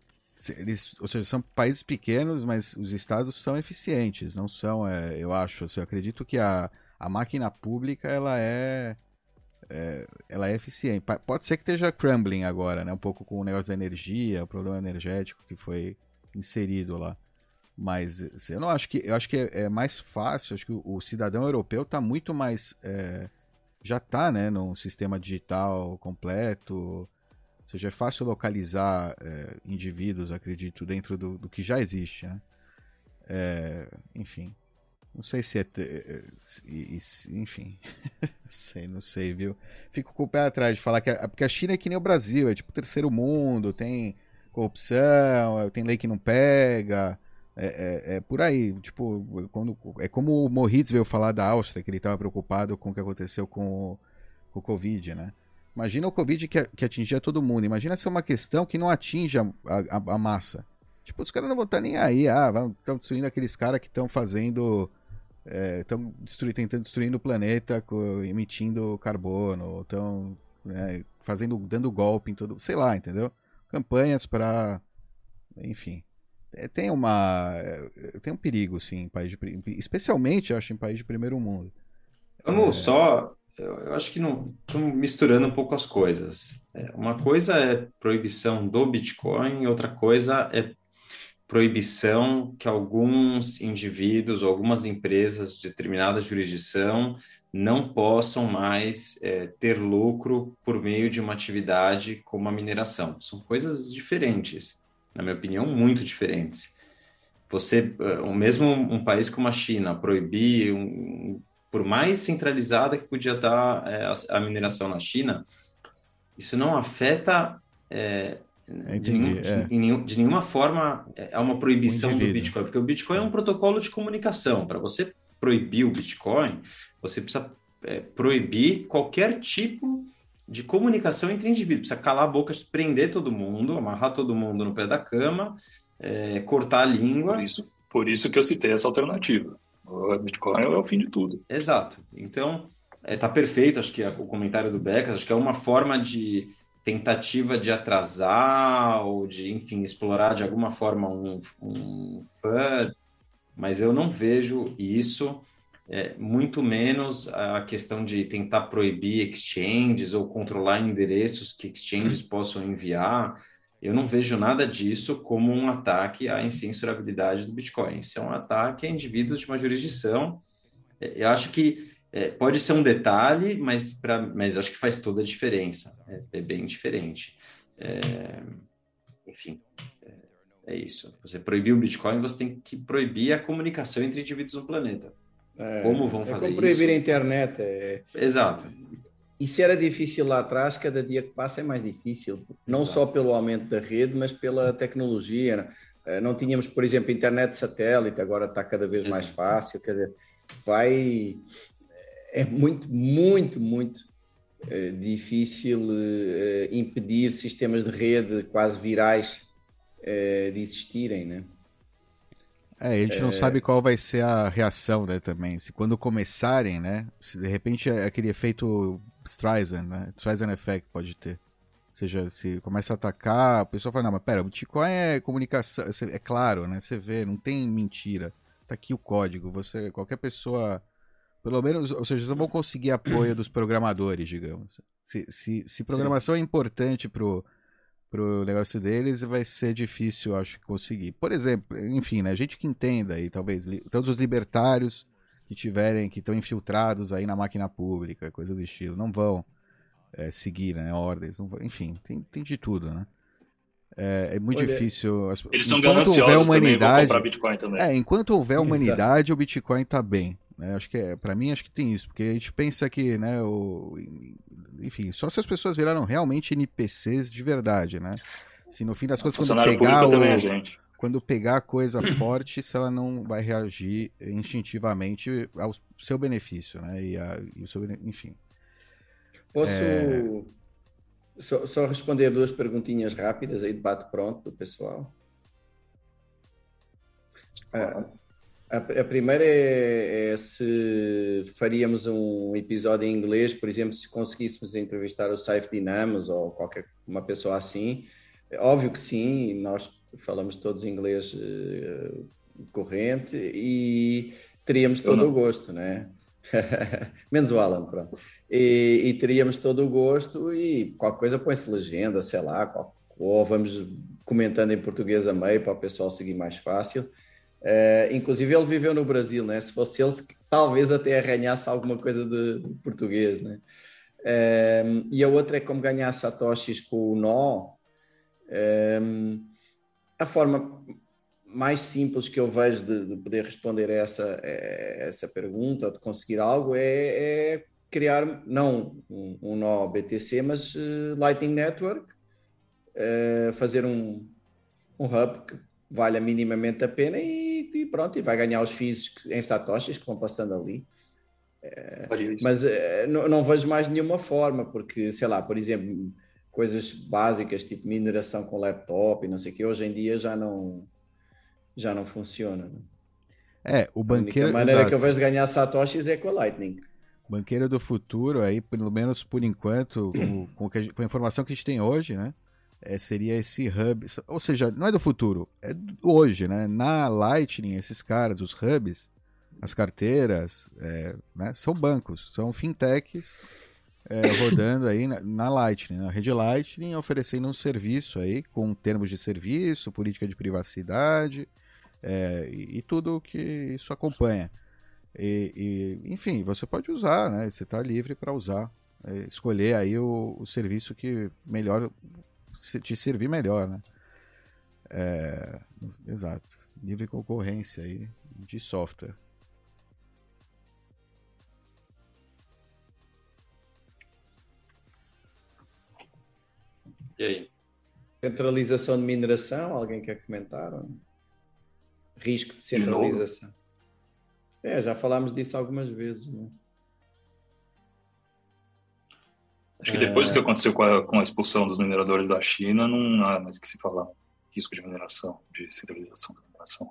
Speaker 2: eles, ou seja, são países pequenos, mas os estados são eficientes, não são, é, eu acho. Assim, eu acredito que a, a máquina pública ela é, é, ela é eficiente. Pode ser que esteja crumbling agora, né? Um pouco com o negócio da energia, o problema energético que foi inserido lá. Mas assim, eu não acho que. Eu acho que é, é mais fácil. Acho que o, o cidadão europeu está muito mais. É, já está né, num sistema digital completo. Seja, é fácil localizar é, indivíduos, acredito, dentro do, do, que já existe. Né? É, enfim. Não sei se é. é se, enfim. sei, não sei, viu? Fico com o pé atrás de falar que. A, porque a China é que nem o Brasil, é tipo terceiro mundo, tem corrupção, tem lei que não pega. É, é, é, por aí, tipo, quando, é como o Moritz veio falar da Áustria, que ele estava preocupado com o que aconteceu com o, com o Covid, né? Imagina o Covid que, que atingia todo mundo, imagina ser uma questão que não atinja a, a, a massa. Tipo, os caras não vão estar nem aí, ah, estão destruindo aqueles caras que estão fazendo, estão é, tentando destruindo o planeta, emitindo carbono, estão né, fazendo, dando golpe em todo, sei lá, entendeu? Campanhas para, enfim, é, tem uma é, tem um perigo sim em país de, especialmente acho em país de primeiro mundo.
Speaker 3: Vamos é... só eu acho que não estamos misturando um pouco as coisas uma coisa é proibição do Bitcoin outra coisa é proibição que alguns indivíduos algumas empresas de determinada jurisdição não possam mais é, ter lucro por meio de uma atividade como a mineração são coisas diferentes na minha opinião, muito diferentes. Você, eh, o mesmo um país como a China, proibir, um, por mais centralizada que podia estar é, a, a, mineração na China, isso não afeta é, de, nenhum, é. de, nenhum, de, nenhuma forma é uma proibição do Bitcoin, porque o Bitcoin Sim. é um protocolo de comunicação. Para você proibir o Bitcoin, você precisa proibir qualquer tipo de comunicação entre indivíduos. Precisa calar a boca, prender todo mundo, amarrar todo mundo no pé da cama, é, cortar a língua.
Speaker 5: Por isso, por isso que eu citei essa alternativa. O Bitcoin é o fim de tudo.
Speaker 3: Exato. Então, é, tá perfeito, acho que é o comentário do Becas, acho que é uma forma de tentativa de atrasar ou de, enfim, explorar de alguma forma um, um FUD, mas eu não vejo isso é, muito menos a questão de tentar proibir exchanges ou controlar endereços que exchanges possam enviar. Eu não vejo nada disso como um ataque à incensurabilidade do Bitcoin. Isso é um ataque a indivíduos de uma jurisdição. É, eu acho que é, pode ser um detalhe, mas, pra, mas acho que faz toda a diferença. É, é bem diferente. É, enfim, é, é isso. Você proibir o Bitcoin, você tem que proibir a comunicação entre indivíduos no planeta. É, como vão fazer como
Speaker 4: proibir isso? a internet.
Speaker 3: Exato.
Speaker 4: E se era difícil lá atrás, cada dia que passa é mais difícil. Não Exato. só pelo aumento da rede, mas pela tecnologia. É, não tínhamos, por exemplo, internet satélite, agora está cada vez mais fácil. Quer dizer, vai. É muito, muito, muito é, difícil impedir sistemas de rede quase virais de existirem, né?
Speaker 2: É, a gente é... não sabe qual vai ser a reação, né, também. Se quando começarem, né, se de repente é aquele efeito Streisand, né, Streisand Effect pode ter. Ou seja, se começa a atacar, a pessoa fala, não, mas pera, o Bitcoin é comunicação, é claro, né, você vê, não tem mentira. Tá aqui o código, você, qualquer pessoa, pelo menos, ou seja, vocês não vão conseguir apoio dos programadores, digamos. Se, se, se programação é importante pro pro negócio deles, vai ser difícil, acho, conseguir. Por exemplo, enfim, né, gente que entenda aí, talvez, todos os libertários que tiverem, que estão infiltrados aí na máquina pública, coisa do estilo, não vão é, seguir, né, ordens, vão, enfim, tem, tem de tudo, né. É, é muito Olha, difícil.
Speaker 5: As, eles são gananciosos humanidade, também, Bitcoin também.
Speaker 2: É, enquanto houver humanidade, o Bitcoin está bem. Né? Acho que é, para mim acho que tem isso, porque a gente pensa que, né, o, enfim, só se as pessoas viraram realmente NPCs de verdade, né? Se no fim das contas quando pegar o, também, gente. quando pegar a coisa forte, se ela não vai reagir instintivamente ao seu benefício, né? E, a, e o seu, enfim.
Speaker 4: Posso é... só, só, responder duas perguntinhas rápidas aí debate pronto do pessoal? Ah, a, primeira é, é, se faríamos um episódio em inglês, por exemplo, se conseguíssemos entrevistar o Saif Dinamos ou qualquer uma pessoa assim. É óbvio que sim, nós falamos todos inglês uh, corrente e teríamos todo o gosto, né? Menos o Alan, pronto. E, e, teríamos todo o gosto e qualquer coisa põe-se legenda, sei lá, qual, ou vamos comentando em português a meio para o pessoal seguir mais fácil. Uh, inclusive ele viveu no Brasil, né? Se fosse ele, talvez até arranhasse alguma coisa de, português, né? Uh, e a outra é como ganhar satoshis com o nó. Uh, a forma mais simples que eu vejo de, de poder responder a essa, a essa pergunta, de conseguir algo, é, é criar, não um, um, nó BTC, mas uh, Lightning Network, uh, fazer um, um hub que valha minimamente a pena e, e, pronto, e vai ganhar os FIIs em satoshis que vão passando ali. Uh, mas não, não vejo mais nenhuma forma, porque, sei lá, por exemplo, coisas básicas, tipo mineração com laptop e não sei o que, hoje em dia já não já não funciona. Né?
Speaker 2: É, o banqueiro.
Speaker 4: A maneira exato. que eu vejo de ganhar satoshis é com a Lightning.
Speaker 2: Banqueiro do futuro, aí, pelo menos por enquanto, com, com, a, com a informação que a gente tem hoje, né? É, seria esse hub, ou seja, não é do futuro, é hoje, né? Na Lightning, esses caras, os hubs, as carteiras, é, né? são bancos, são fintechs é, rodando aí na, na, Lightning, na rede Lightning, oferecendo um serviço aí com termos de serviço, política de privacidade, é, e, e, tudo que isso acompanha. E, e, enfim, você pode usar, né? Você está livre para usar, é, escolher aí o, o, serviço que melhor te servir melhor, né? É, exato, livre concorrência aí de software.
Speaker 3: E aí?
Speaker 4: Centralização de mineração, alguém quer comentar? risco de centralização. De é, já falámos disso algumas vezes. Né?
Speaker 5: Acho que depois é... que aconteceu com a, com a, expulsão dos mineradores da China, não há mais que se falar risco de mineração, de centralização da mineração.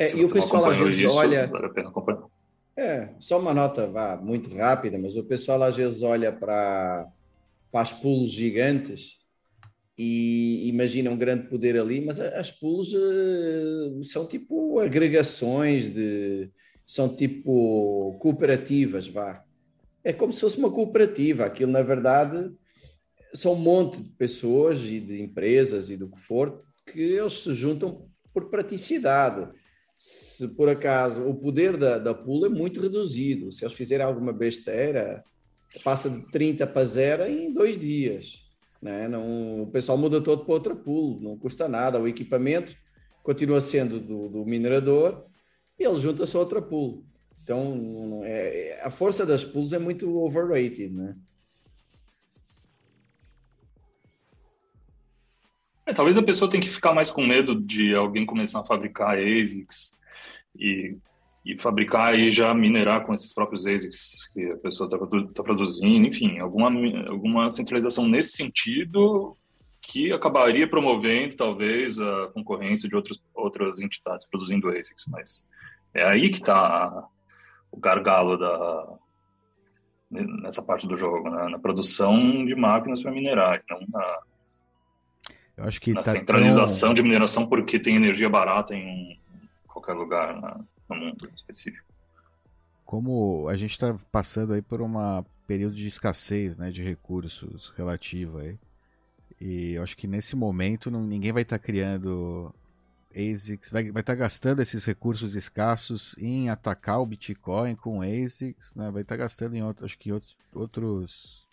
Speaker 4: É, e o pessoal às vezes isso, olha. Vale a pena acompanhar. É, só uma nota vá, muito rápida, mas o pessoal às vezes olha para, para as pools gigantes e imagina um grande poder ali, mas as pools uh, são tipo agregações de são tipo cooperativas, vá. É como se fosse uma cooperativa. Aquilo, na verdade, são um monte de pessoas e de empresas e do que for que eles se juntam por praticidade. Se por acaso o poder da, da pool é muito reduzido, se eles fizerem alguma besteira, passa de 30 para 0 em dois dias né? Não, o pessoal muda todo para outra pool, não custa nada. O equipamento continua sendo do, do minerador e ele junta-se a outra pool. Então, é, a força das pools é muito overrated, né?
Speaker 5: É, talvez a pessoa tenha que ficar mais com medo de alguém começar a fabricar ASICs e e fabricar e já minerar com esses próprios ASICs que a pessoa está tá produzindo, enfim, alguma, alguma centralização nesse sentido que acabaria promovendo talvez a concorrência de outros, outras entidades produzindo ASICs, mas é aí que está o gargalo da nessa parte do jogo, né? na produção de máquinas para minerar, não na,
Speaker 2: Eu acho que
Speaker 5: na
Speaker 2: tá
Speaker 5: centralização tão... de mineração porque tem energia barata em qualquer lugar. Né? no mundo específico.
Speaker 2: Como a gente está passando aí por um período de escassez né, de recursos relativo aí, e eu acho que nesse momento não, ninguém vai estar tá criando ASICs, vai estar tá gastando esses recursos escassos em atacar o Bitcoin com ASICs, né, vai estar tá gastando em outro, acho que outros, outros,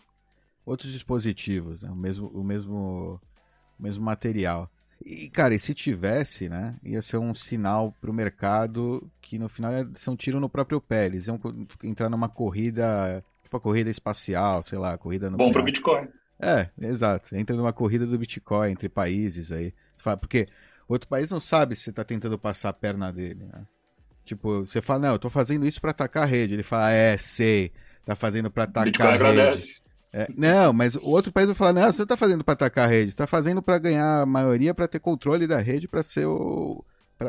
Speaker 2: outros dispositivos, né, o, mesmo, o, mesmo, o mesmo material. E, cara, e se tivesse, né, ia ser um sinal para o mercado que no final ia ser um tiro no próprio pé. Eles iam entrar numa corrida, tipo a corrida espacial, sei lá, corrida no.
Speaker 5: Bom para o Bitcoin.
Speaker 2: É, exato. Entra numa corrida do Bitcoin entre países aí. Porque outro país não sabe se você está tentando passar a perna dele, né? Tipo, você fala, não, eu tô fazendo isso para atacar a rede. Ele fala, é, sei, tá fazendo para atacar Bitcoin a rede. Agradece. É, não, mas o outro país vai falar: não, você não está fazendo para atacar a rede, você está fazendo para ganhar a maioria, para ter controle da rede, para ser o.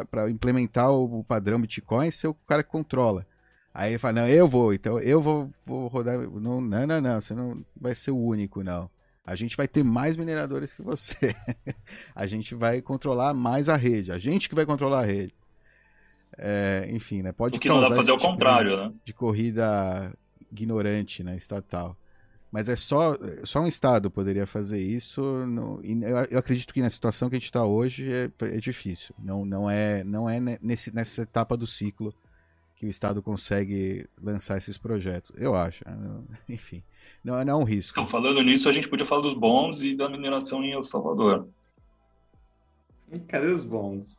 Speaker 2: para implementar o padrão Bitcoin e ser o cara que controla. Aí ele fala: não, eu vou, então eu vou, vou rodar. Não, não, não, não, você não vai ser o único, não. A gente vai ter mais mineradores que você. a gente vai controlar mais a rede. A gente que vai controlar a rede. É, enfim, né? Pode
Speaker 5: que não dá pra fazer o tipo contrário,
Speaker 2: de,
Speaker 5: né?
Speaker 2: De corrida ignorante, né? Estatal. Mas é só, só um Estado poderia fazer isso. No, eu, acredito que na situação que a gente está hoje é, é, difícil. Não, não é, não é nesse, nessa etapa do ciclo que o Estado consegue lançar esses projetos. Eu acho. Né? Enfim. Não, não é um risco.
Speaker 5: Então, falando nisso, a gente podia falar dos bons e da mineração em El Salvador.
Speaker 3: Cadê os bons?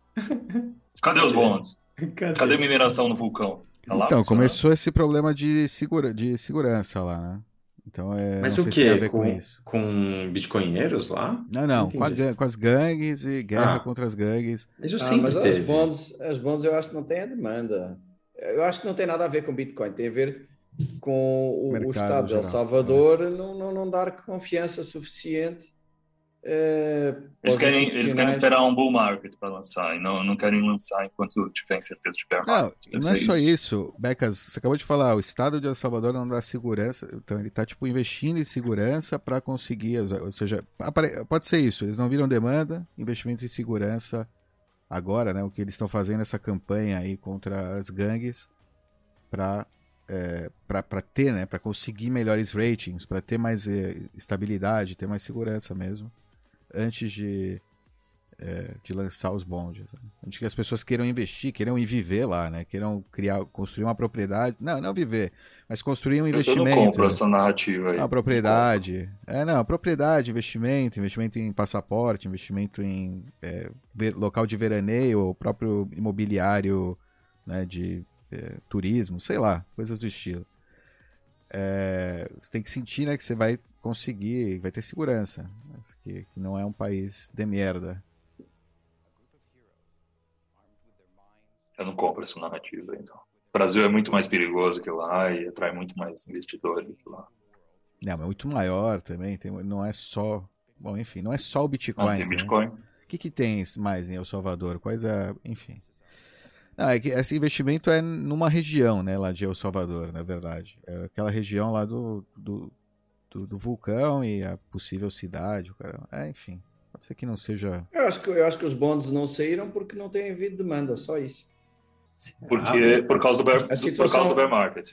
Speaker 5: Cadê os bons? Cadê, Cadê a mineração no vulcão?
Speaker 2: Tá lá, então, começou esse problema de, segura, de segurança lá, né? Então, é,
Speaker 3: Mas o que? Com, com, com bitcoinheiros lá?
Speaker 2: Não, não, com, a, com, as gangues e guerra ah. contra as gangues.
Speaker 4: Mas, ah, mas as bonds, as bonds eu acho que não tem a demanda. Eu acho que não tem nada a ver com Bitcoin, tem a ver com o, o Estado de El Salvador é. não, não, não dar confiança suficiente.
Speaker 5: É, eles, querem, eles querem esperar um bull market para lançar e não, não querem lançar enquanto tiver incerteza de bear
Speaker 2: market. Não, não é só isso. isso, Becas. Você acabou de falar, o Estado de El Salvador não dá segurança, então ele está tipo investindo em segurança para conseguir, ou seja, pode ser isso. Eles não viram demanda, investimento em segurança agora, né? O que eles estão fazendo essa campanha aí contra as gangues para é, para ter, né, para conseguir melhores ratings, para ter mais é, estabilidade, ter mais segurança mesmo, antes de, é, de lançar os bondes. Né? Antes que as pessoas queiram investir, queiram ir viver lá, né, queiram criar, construir uma propriedade, não, não viver, mas construir um investimento. Eu
Speaker 5: não compro essa narrativa aí.
Speaker 2: Uma propriedade, é não, propriedade, investimento, investimento em passaporte, investimento em é, local de veraneio, o próprio imobiliário, né, de é, turismo, sei lá, coisas do estilo. É, você tem que sentir né, que você vai conseguir, vai ter segurança, que, que não é um país de merda.
Speaker 5: Eu não compro essa narrativa então. O Brasil é muito mais perigoso que lá e atrai muito mais investidores que lá.
Speaker 2: Não, mas é muito maior também. Tem, não é só. Bom, enfim, não é só o Bitcoin. Ah, tem
Speaker 5: né? Bitcoin. O
Speaker 2: que, que tem mais em El Salvador? Quais é. Enfim. Não, é que esse investimento é numa região, né, lá de El Salvador, na verdade. É aquela região lá do, do, do, do vulcão e a possível cidade. Cara. É, enfim, pode ser que não seja.
Speaker 4: Eu acho que, eu acho que os bonds não saíram porque não tem havido demanda, só isso.
Speaker 5: Porque, por, causa do bear, situação... por causa do bear market.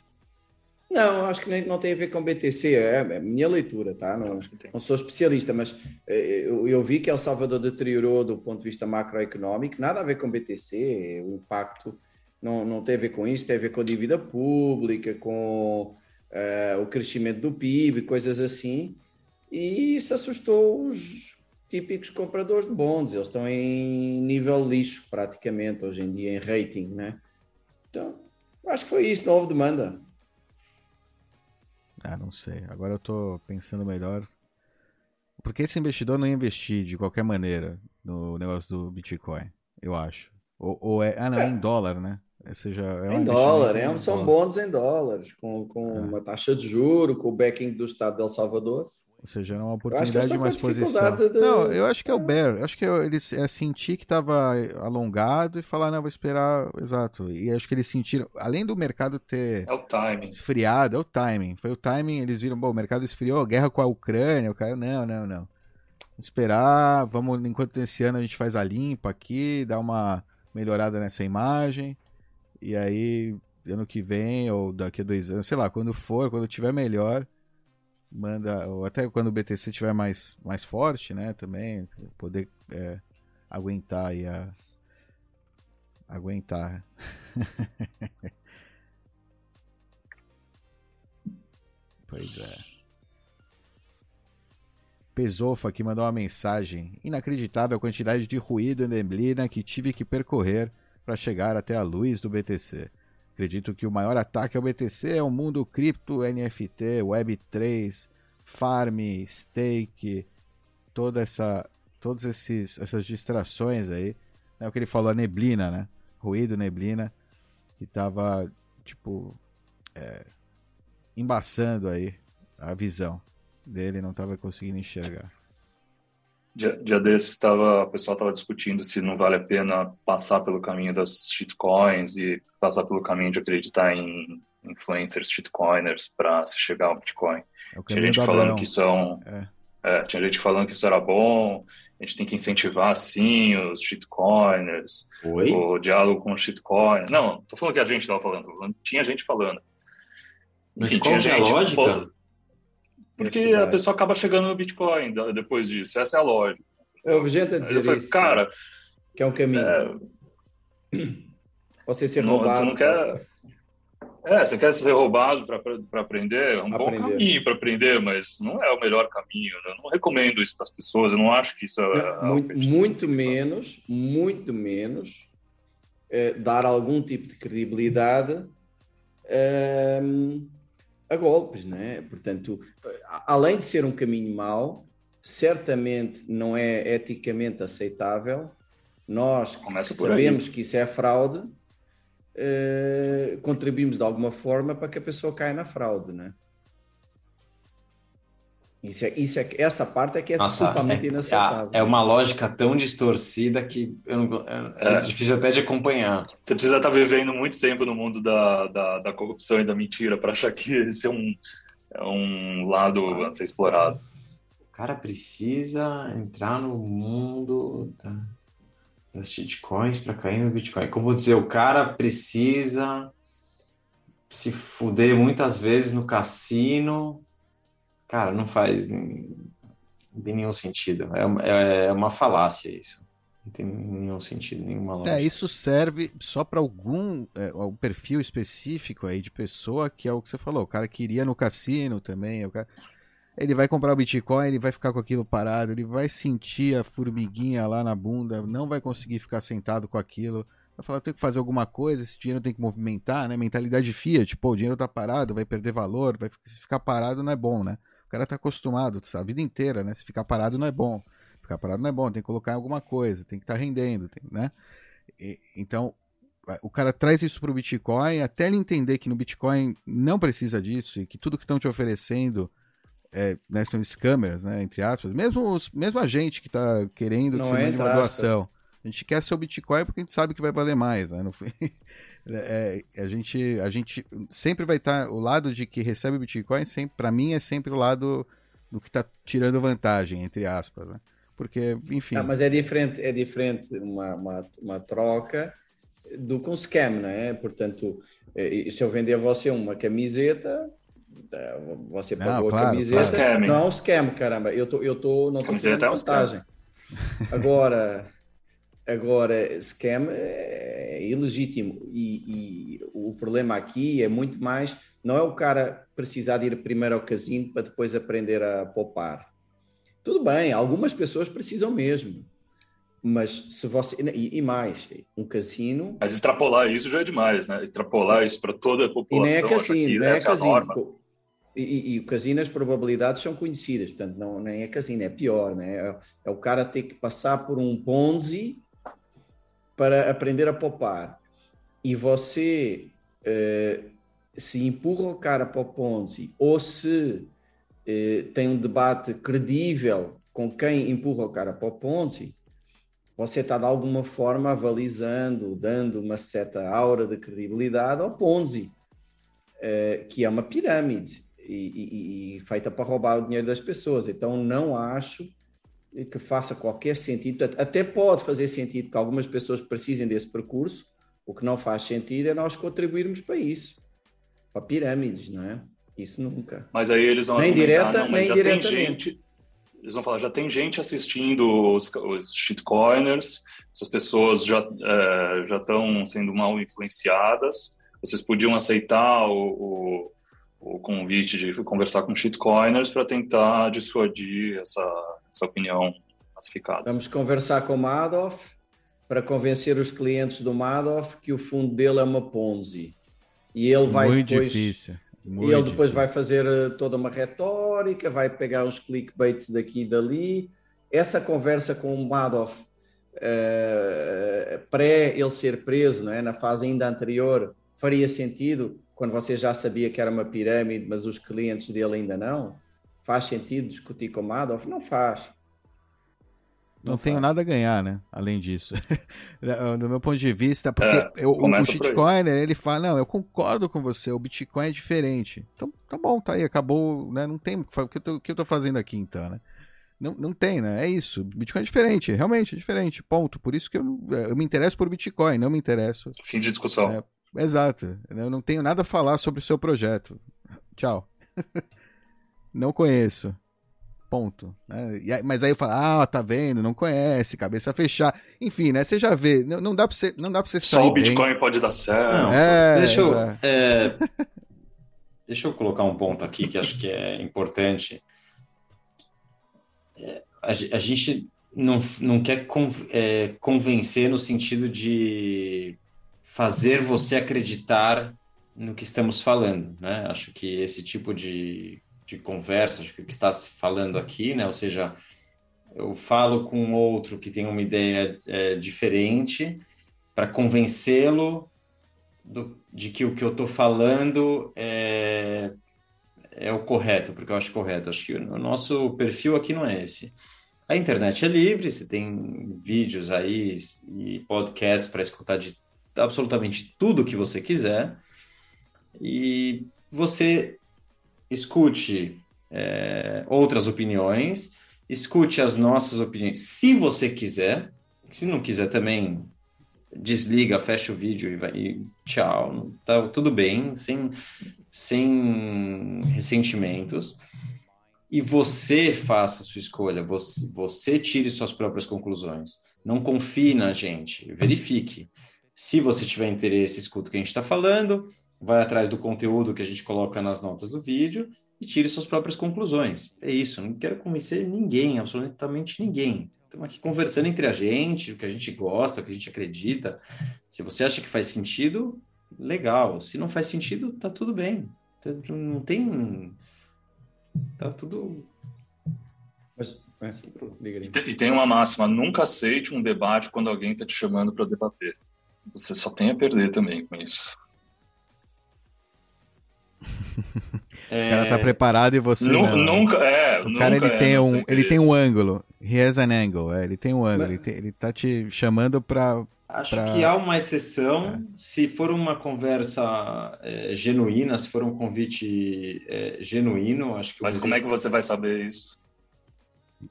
Speaker 4: Não, acho que nem, não tem a ver com BTC, é, é minha leitura, tá? Não, não sou especialista, mas é, eu, eu, vi que El Salvador deteriorou do ponto de vista macroeconómico, nada a ver com BTC, o impacto não, não tem a ver com isso, tem a ver com a dívida pública, com uh, o crescimento do PIB, coisas assim, e isso assustou os típicos compradores de bonds, eles estão em nível lixo praticamente hoje em dia, em rating, né? Então, acho que foi isso, não houve demanda.
Speaker 2: Ah, não sei. Agora eu tô pensando melhor. Porque esse investidor não ia investir de qualquer maneira no negócio do Bitcoin, eu acho. Ou, ou é. Ah, não, é. em dólar, né?
Speaker 4: Seja, é um em dólar, é, são bônus em dólares, com, com é. uma taxa de juro, com o backing do Estado de El Salvador.
Speaker 2: Ou seja, é uma oportunidade de mais posição. De... Não, eu acho que é o Bear. Eu acho que eles é, sentir que estava alongado e falar, não, vou esperar. Exato. E acho que eles sentiram, além do mercado ter
Speaker 5: é o timing.
Speaker 2: esfriado, é o timing. Foi o timing, eles viram, bom, o mercado esfriou, guerra com a Ucrânia, o cara, não, não, não. Esperar, vamos, enquanto esse ano a gente faz a limpa aqui, dá uma melhorada nessa imagem. E aí, ano que vem, ou daqui a dois anos, sei lá, quando for, quando tiver melhor manda, ou até quando o BTC estiver mais, mais forte, né, também, poder é, aguentar aí a. Aguentar. pois é. Pesofa aqui mandou uma mensagem. Inacreditável a quantidade de ruído e neblina que tive que percorrer para chegar até a luz do BTC. Acredito que o maior ataque ao BTC é o mundo cripto, NFT, Web3, farm, stake, toda essa, todas esses, essas distrações aí. É o que ele falou, a neblina, né? Ruído, neblina, que tava, tipo, é, embaçando aí a visão dele, não tava conseguindo enxergar.
Speaker 5: Dia, dia desses, tava, o pessoal estava discutindo se não vale a pena passar pelo caminho das shitcoins e passar pelo caminho de acreditar em influencers, shitcoiners, para se chegar ao Bitcoin. É Tinha gente falando que isso é um. É. É, tinha gente falando que isso era bom, a gente tem que incentivar, sim, os shitcoiners,
Speaker 3: Oi?
Speaker 5: o diálogo com os shitcoiners. Não, tô falando que a gente estava falando, falando, tinha gente falando.
Speaker 3: Mas
Speaker 5: Enfim,
Speaker 3: qual
Speaker 5: tinha
Speaker 3: é a
Speaker 5: gente,
Speaker 3: lógica?
Speaker 5: pô, Porque a pessoa acaba chegando no Bitcoin depois disso, essa é a lógica.
Speaker 4: Eu ouvi gente a dizer
Speaker 5: falei,
Speaker 4: isso.
Speaker 5: cara,
Speaker 4: que é um caminho.
Speaker 5: é,
Speaker 4: Você ser
Speaker 5: não,
Speaker 4: roubado.
Speaker 5: você não quer. É, você quer ser roubado para aprender? É um bom
Speaker 4: Aprender.
Speaker 5: caminho para aprender, mas não é o melhor caminho. né? Eu não recomendo isso para as pessoas. Eu não acho que isso é.
Speaker 4: Não, muito, muito menos, muito menos eh, dar algum tipo de credibilidade ehm, a golpes, né? Portanto, além de ser um caminho mau, certamente não é eticamente aceitável. Nós que sabemos que isso é fraude, eh, contribuímos de alguma forma para que a pessoa caia na fraude, né? Isso é, isso é, essa parte é que é
Speaker 3: Nossa,
Speaker 4: totalmente
Speaker 3: é,
Speaker 4: inaceitável.
Speaker 3: é uma lógica tão distorcida que eu não- é,
Speaker 5: É.
Speaker 3: difícil até de acompanhar.
Speaker 5: Você precisa estar vivendo muito tempo no mundo da, da, da corrupção e da mentira para achar que esse é um, é um lado a ser explorado.
Speaker 3: O cara precisa entrar no mundo da- das shitcoins para cair no Bitcoin. Como dizer, o cara precisa se fuder muitas vezes no cassino. Cara, não faz tem nenhum sentido. É, uma- é uma falácia isso. Não tem nenhum sentido, nenhuma lógica.
Speaker 2: É, isso serve só para algum é, perfil específico aí de pessoa que é o que você falou. O cara que iria no cassino também. O cara... Ele vai comprar o Bitcoin, ele vai ficar com aquilo parado, ele vai sentir a formiguinha lá na bunda, não vai conseguir ficar sentado com aquilo. Vai falar, tem que fazer alguma coisa, esse dinheiro tem que movimentar, né? Mentalidade Fiat, pô, o dinheiro tá parado, vai perder valor, vai... se ficar parado não é bom, né? O cara tá acostumado, sabe? a vida inteira, né? Se ficar parado não é bom. Ficar parado não é bom, tem que colocar em alguma coisa, tem que estar rendendo, tem- né? E- então, o cara traz isso para o Bitcoin, até ele entender que no Bitcoin não precisa disso e que tudo que estão te oferecendo é, né, são scammers, né, entre aspas. Mesmo, os, mesmo a gente que está querendo
Speaker 4: Não
Speaker 2: que você
Speaker 4: é
Speaker 2: mande uma doação. A gente quer seu Bitcoin porque a gente sabe que vai valer mais. Né? No fim, é, a, gente, a gente sempre vai estar. o lado de que recebe o Bitcoin, para mim, é sempre o lado do que está tirando vantagem, entre aspas. Né? Porque, enfim.
Speaker 4: Ah, mas é diferente, é diferente uma, uma, uma troca do que um scam, não é? Portanto, eh, se eu vender a você uma camiseta, eh, você
Speaker 2: Não,
Speaker 4: pagou
Speaker 2: claro,
Speaker 4: a camiseta.
Speaker 5: claro.
Speaker 4: Não é um scam, caramba. Eu tô, eu tô, não estou
Speaker 5: Camiseta
Speaker 4: tirando
Speaker 5: é um.
Speaker 4: Agora, agora, scam é ilegítimo. E, e o problema aqui é muito mais, não é o cara precisar de ir primeiro ao casino para depois aprender a poupar. Tudo bem, algumas pessoas precisam mesmo. Mas se você. E, e mais, um cassino.
Speaker 5: Mas extrapolar isso já é demais, né? Extrapolar isso para toda a
Speaker 4: E
Speaker 5: população.
Speaker 4: nem é casino,
Speaker 5: que
Speaker 4: nem é
Speaker 5: é
Speaker 4: casino. E, e, e o casino, as probabilidades são conhecidas, portanto, não, nem é casino, é pior, né? É, é o cara ter que passar por um Ponzi para aprender a poupar. E você eh, se empurra o cara para o Ponzi ou se eh, tem um debate credível com quem empurra o cara para o Ponzi, você está de alguma forma avalizando, dando uma certa aura de credibilidade ao Ponzi, eh, que é uma pirâmide e, e- e feita para roubar o dinheiro das pessoas. Então, não acho que faça qualquer sentido. Até pode fazer sentido que algumas pessoas precisem desse percurso. O que não faz sentido é nós contribuirmos para isso, para pirâmides, não é? Isso nunca.
Speaker 5: Mas aí eles vão
Speaker 4: Nem direta,
Speaker 5: não,
Speaker 4: nem
Speaker 5: já tem gente. Eles vão falar, já tem gente assistindo os, os shitcoiners, essas pessoas já eh, já estão sendo mal influenciadas. Vocês podiam aceitar o, o, o convite de conversar com shitcoiners para tentar dissuadir essa, essa opinião massificada.
Speaker 4: Vamos conversar com o Madoff para convencer os clientes do Madoff que o fundo dele é uma Ponzi. E ele vai
Speaker 2: muito
Speaker 4: depois,
Speaker 2: difícil.
Speaker 4: E
Speaker 2: muito
Speaker 4: ele depois
Speaker 2: difícil.
Speaker 4: vai fazer eh, toda uma retórica, vai pegar uns clickbaits daqui e dali. Essa conversa com o Madoff, eh, pré ele ser preso, não é? na fase ainda anterior, faria sentido quando você já sabia que era uma pirâmide, mas os clientes dele ainda não? Faz sentido discutir com o Madoff? Não faz.
Speaker 2: Não tenho
Speaker 4: faz.
Speaker 2: nada a ganhar, né? Além disso. Do meu ponto de vista, porque
Speaker 5: É,
Speaker 2: eu- o,
Speaker 5: aí.
Speaker 2: shitcoiner, ele fala, não, eu concordo com você, o Bitcoin é diferente. Então, tá bom, tá aí, acabou, né? Não tem o que fa- o que eu tô, o que eu tô fazendo aqui, então, né? Não, não tem, né? É isso. Bitcoin é diferente, realmente é diferente. Ponto. Por isso que eu, eu me interesso por Bitcoin, não me interesso.
Speaker 5: Fim de discussão.
Speaker 2: É, exato. Eu não tenho nada a falar sobre o seu projeto. Tchau. não conheço. Ponto. Né? Mas aí eu falo, ah, tá vendo, não conhece, cabeça fechar. Enfim, né? Você já vê, não, não dá pra você, não dá pra você
Speaker 5: Só o Bitcoin bem. pode dar certo. Não,
Speaker 3: é, deixa, eu, é, deixa eu colocar um ponto aqui que acho que é importante. É, a, a, gente não, não quer con, é, convencer no sentido de fazer você acreditar no que estamos falando, né? Acho que esse tipo de de conversa, o que está se falando aqui, né? Ou seja, eu falo com outro que tem uma ideia é, diferente para convencê-lo de que o que eu estou falando é, é o correto, porque eu acho correto. Acho que o nosso perfil aqui não é esse. A internet é livre, você tem vídeos aí e podcasts para escutar de absolutamente tudo que você quiser. E você escute é, outras opiniões, escute as nossas opiniões, se você quiser. Se não quiser também, desliga, fecha o vídeo e, vai, e tchau. Tá tudo bem, sem, sem ressentimentos. E você faça a sua escolha, você, você tire suas próprias conclusões. Não confie na gente, verifique. Se você tiver interesse, escuta o que a gente está falando vai atrás do conteúdo que a gente coloca nas notas do vídeo e tire suas próprias conclusões. É isso, não quero convencer ninguém, absolutamente ninguém. Estamos aqui conversando entre a gente, o que a gente gosta, o que a gente acredita. Se você acha que faz sentido, legal. Se não faz sentido, tá tudo bem. Não tem. Tá tudo.
Speaker 5: Mas, é, e tem uma máxima: nunca aceite um debate quando alguém está te chamando para debater. Você só tem a perder também com isso.
Speaker 2: É... O cara tá preparado e você
Speaker 5: não. Nunca, é.
Speaker 2: O cara ele, é, tem um, ele tem um ângulo. He has an angle. É, ele tem um ângulo. Mas... Ele, tem, ele tá te chamando pra.
Speaker 3: Acho
Speaker 2: pra...
Speaker 3: que há uma exceção. É. Se for uma conversa é, genuína, se for um convite é, genuíno, acho que.
Speaker 5: Mas como é que você vai saber isso?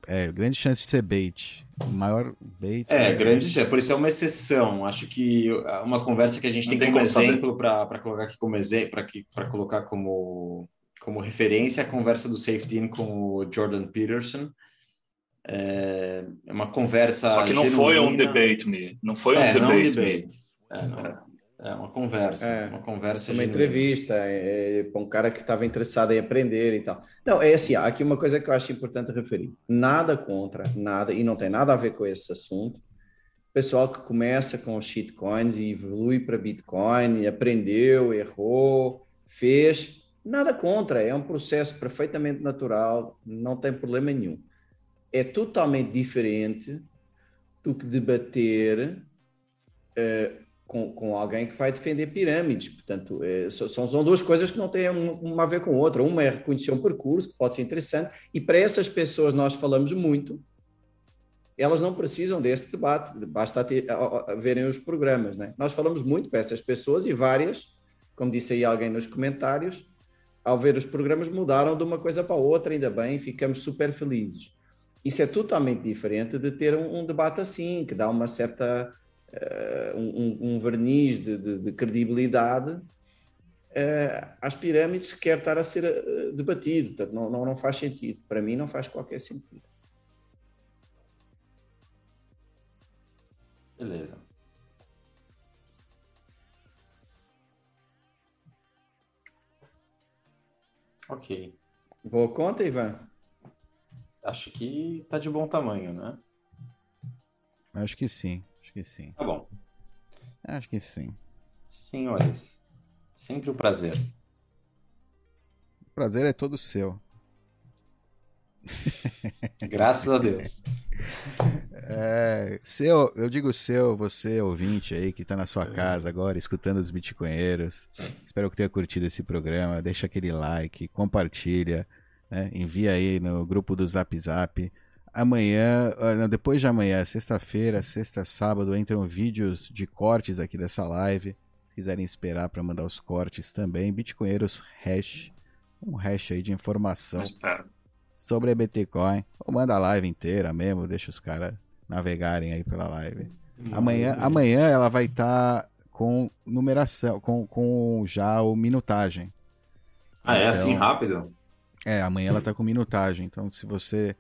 Speaker 2: É, grande chance de ser bait. Maior bait.
Speaker 3: É, é... grande chance. Por isso é uma exceção. Acho que uma conversa que a gente tem, tem como exemplo para colocar aqui como exemplo, para colocar como, como referência, a conversa do Safety In com o Jordan Peterson. É uma conversa.
Speaker 5: Só que não genuína. foi um debate, me. Não foi um é, debate. Não um debate.
Speaker 3: É, não. É. Uma conversa, é, uma conversa.
Speaker 4: Uma genuína. entrevista é, é, para um cara que estava interessado em aprender e tal. Não, é assim, há aqui uma coisa que eu acho importante referir. Nada contra, nada, e não tem nada a ver com esse assunto. Pessoal que começa com os shitcoins e evolui para Bitcoin, aprendeu, errou, fez, nada contra, é um processo perfeitamente natural, não tem problema nenhum. É totalmente diferente do que debater uh, com, com alguém que vai defender pirâmides. Portanto, é, são, são duas coisas que não têm uma a ver com outra. Uma é reconhecer um percurso, que pode ser interessante, e para essas pessoas nós falamos muito, elas não precisam desse debate, basta ter, a, a, verem os programas. Né? Nós falamos muito para essas pessoas e várias, como disse aí alguém nos comentários, ao ver os programas mudaram de uma coisa para outra, ainda bem, ficamos super felizes. Isso é totalmente diferente de ter um, um debate assim, que dá uma certa uh, um, um, verniz de, de, de credibilidade uh, às pirâmides que quer estar a ser uh, debatido. Portanto, não, não, não faz sentido. Para mim, não faz qualquer sentido.
Speaker 3: Beleza. Ok.
Speaker 4: Boa conta, Ivan?
Speaker 3: Acho que tá de bom tamanho, né?
Speaker 2: Acho que sim que sim.
Speaker 3: Tá bom.
Speaker 2: Acho que sim.
Speaker 3: Senhores, sempre um prazer.
Speaker 2: O prazer é todo seu.
Speaker 3: Graças a Deus.
Speaker 2: É, seu, eu digo seu, você ouvinte aí que está na sua casa agora escutando os bitcoinheiros. Espero que tenha curtido esse programa. Deixa aquele like, compartilha, né? envia aí no grupo do Zap Zap amanhã, ah, depois de amanhã, sexta-feira, sexta, sábado, entram vídeos de cortes aqui dessa live. Se quiserem esperar para mandar os cortes também, Bitcoinheiros Hash, um hash aí de informação. sobre Bitcoin. Ou manda a live inteira mesmo, deixa os caras navegarem aí pela live. Amanhã, amanhã ela vai estar tá com numeração, com, com já o minutagem.
Speaker 3: Ah, é assim então, rápido?
Speaker 2: É, amanhã ela tá com minutagem. Então, se você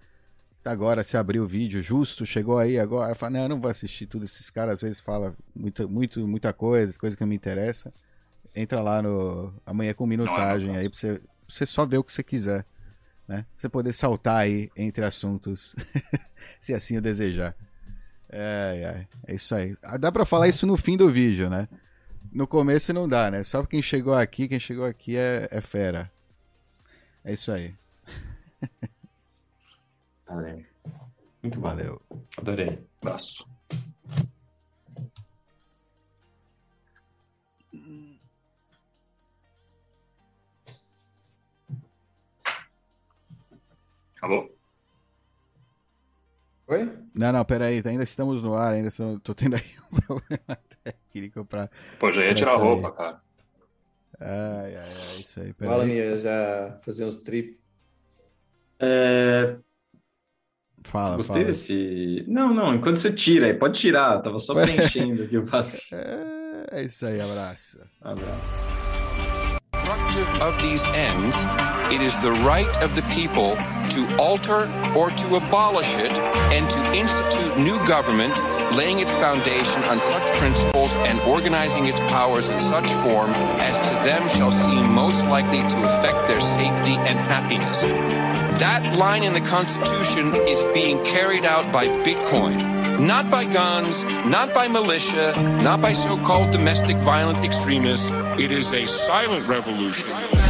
Speaker 2: agora se abrir o vídeo justo, chegou aí agora, fala, não, não vou assistir tudo esses caras, às vezes fala muito, muito, muita coisa, coisa que não me interessa. Entra lá no amanhã com minutagem não, não, não. aí pra você, pra você só ver o que você quiser, né? Você poder saltar aí entre assuntos, se assim o desejar. É, é, é isso aí. Ah, dá para falar isso no fim do vídeo, né? No começo não dá, né? Só quem chegou aqui, quem chegou aqui é, é fera. É isso aí.
Speaker 3: Valeu. Muito
Speaker 2: bom. Valeu.
Speaker 3: Adorei. Abraço.
Speaker 5: Alô?
Speaker 4: Oi?
Speaker 2: Não, não, peraí, ainda estamos no ar, ainda estou, tô tendo aí um problema técnico pra.
Speaker 5: Pô, já ia tirar a roupa, cara.
Speaker 2: Ai, ai, ai, isso aí.
Speaker 4: Peraí. Fala, minha, já fazer uns trip.
Speaker 3: É...
Speaker 2: Fala,
Speaker 3: Gostei
Speaker 2: fala.
Speaker 3: desse. Não, não, enquanto você tira aí, pode tirar, tava só preenchendo aqui o passe.
Speaker 2: É, é isso aí, abraço.
Speaker 3: Abraço.
Speaker 6: of these ends, it is the right of the people to alter or to abolish it and to institute new government, laying its foundation on such principles and organizing its powers in such form as to them shall seem most likely to affect their safety and happiness. That line in the Constitution is being carried out by Bitcoin. Not by guns, not by militia, not by so-called domestic violent extremists. It is a silent revolution.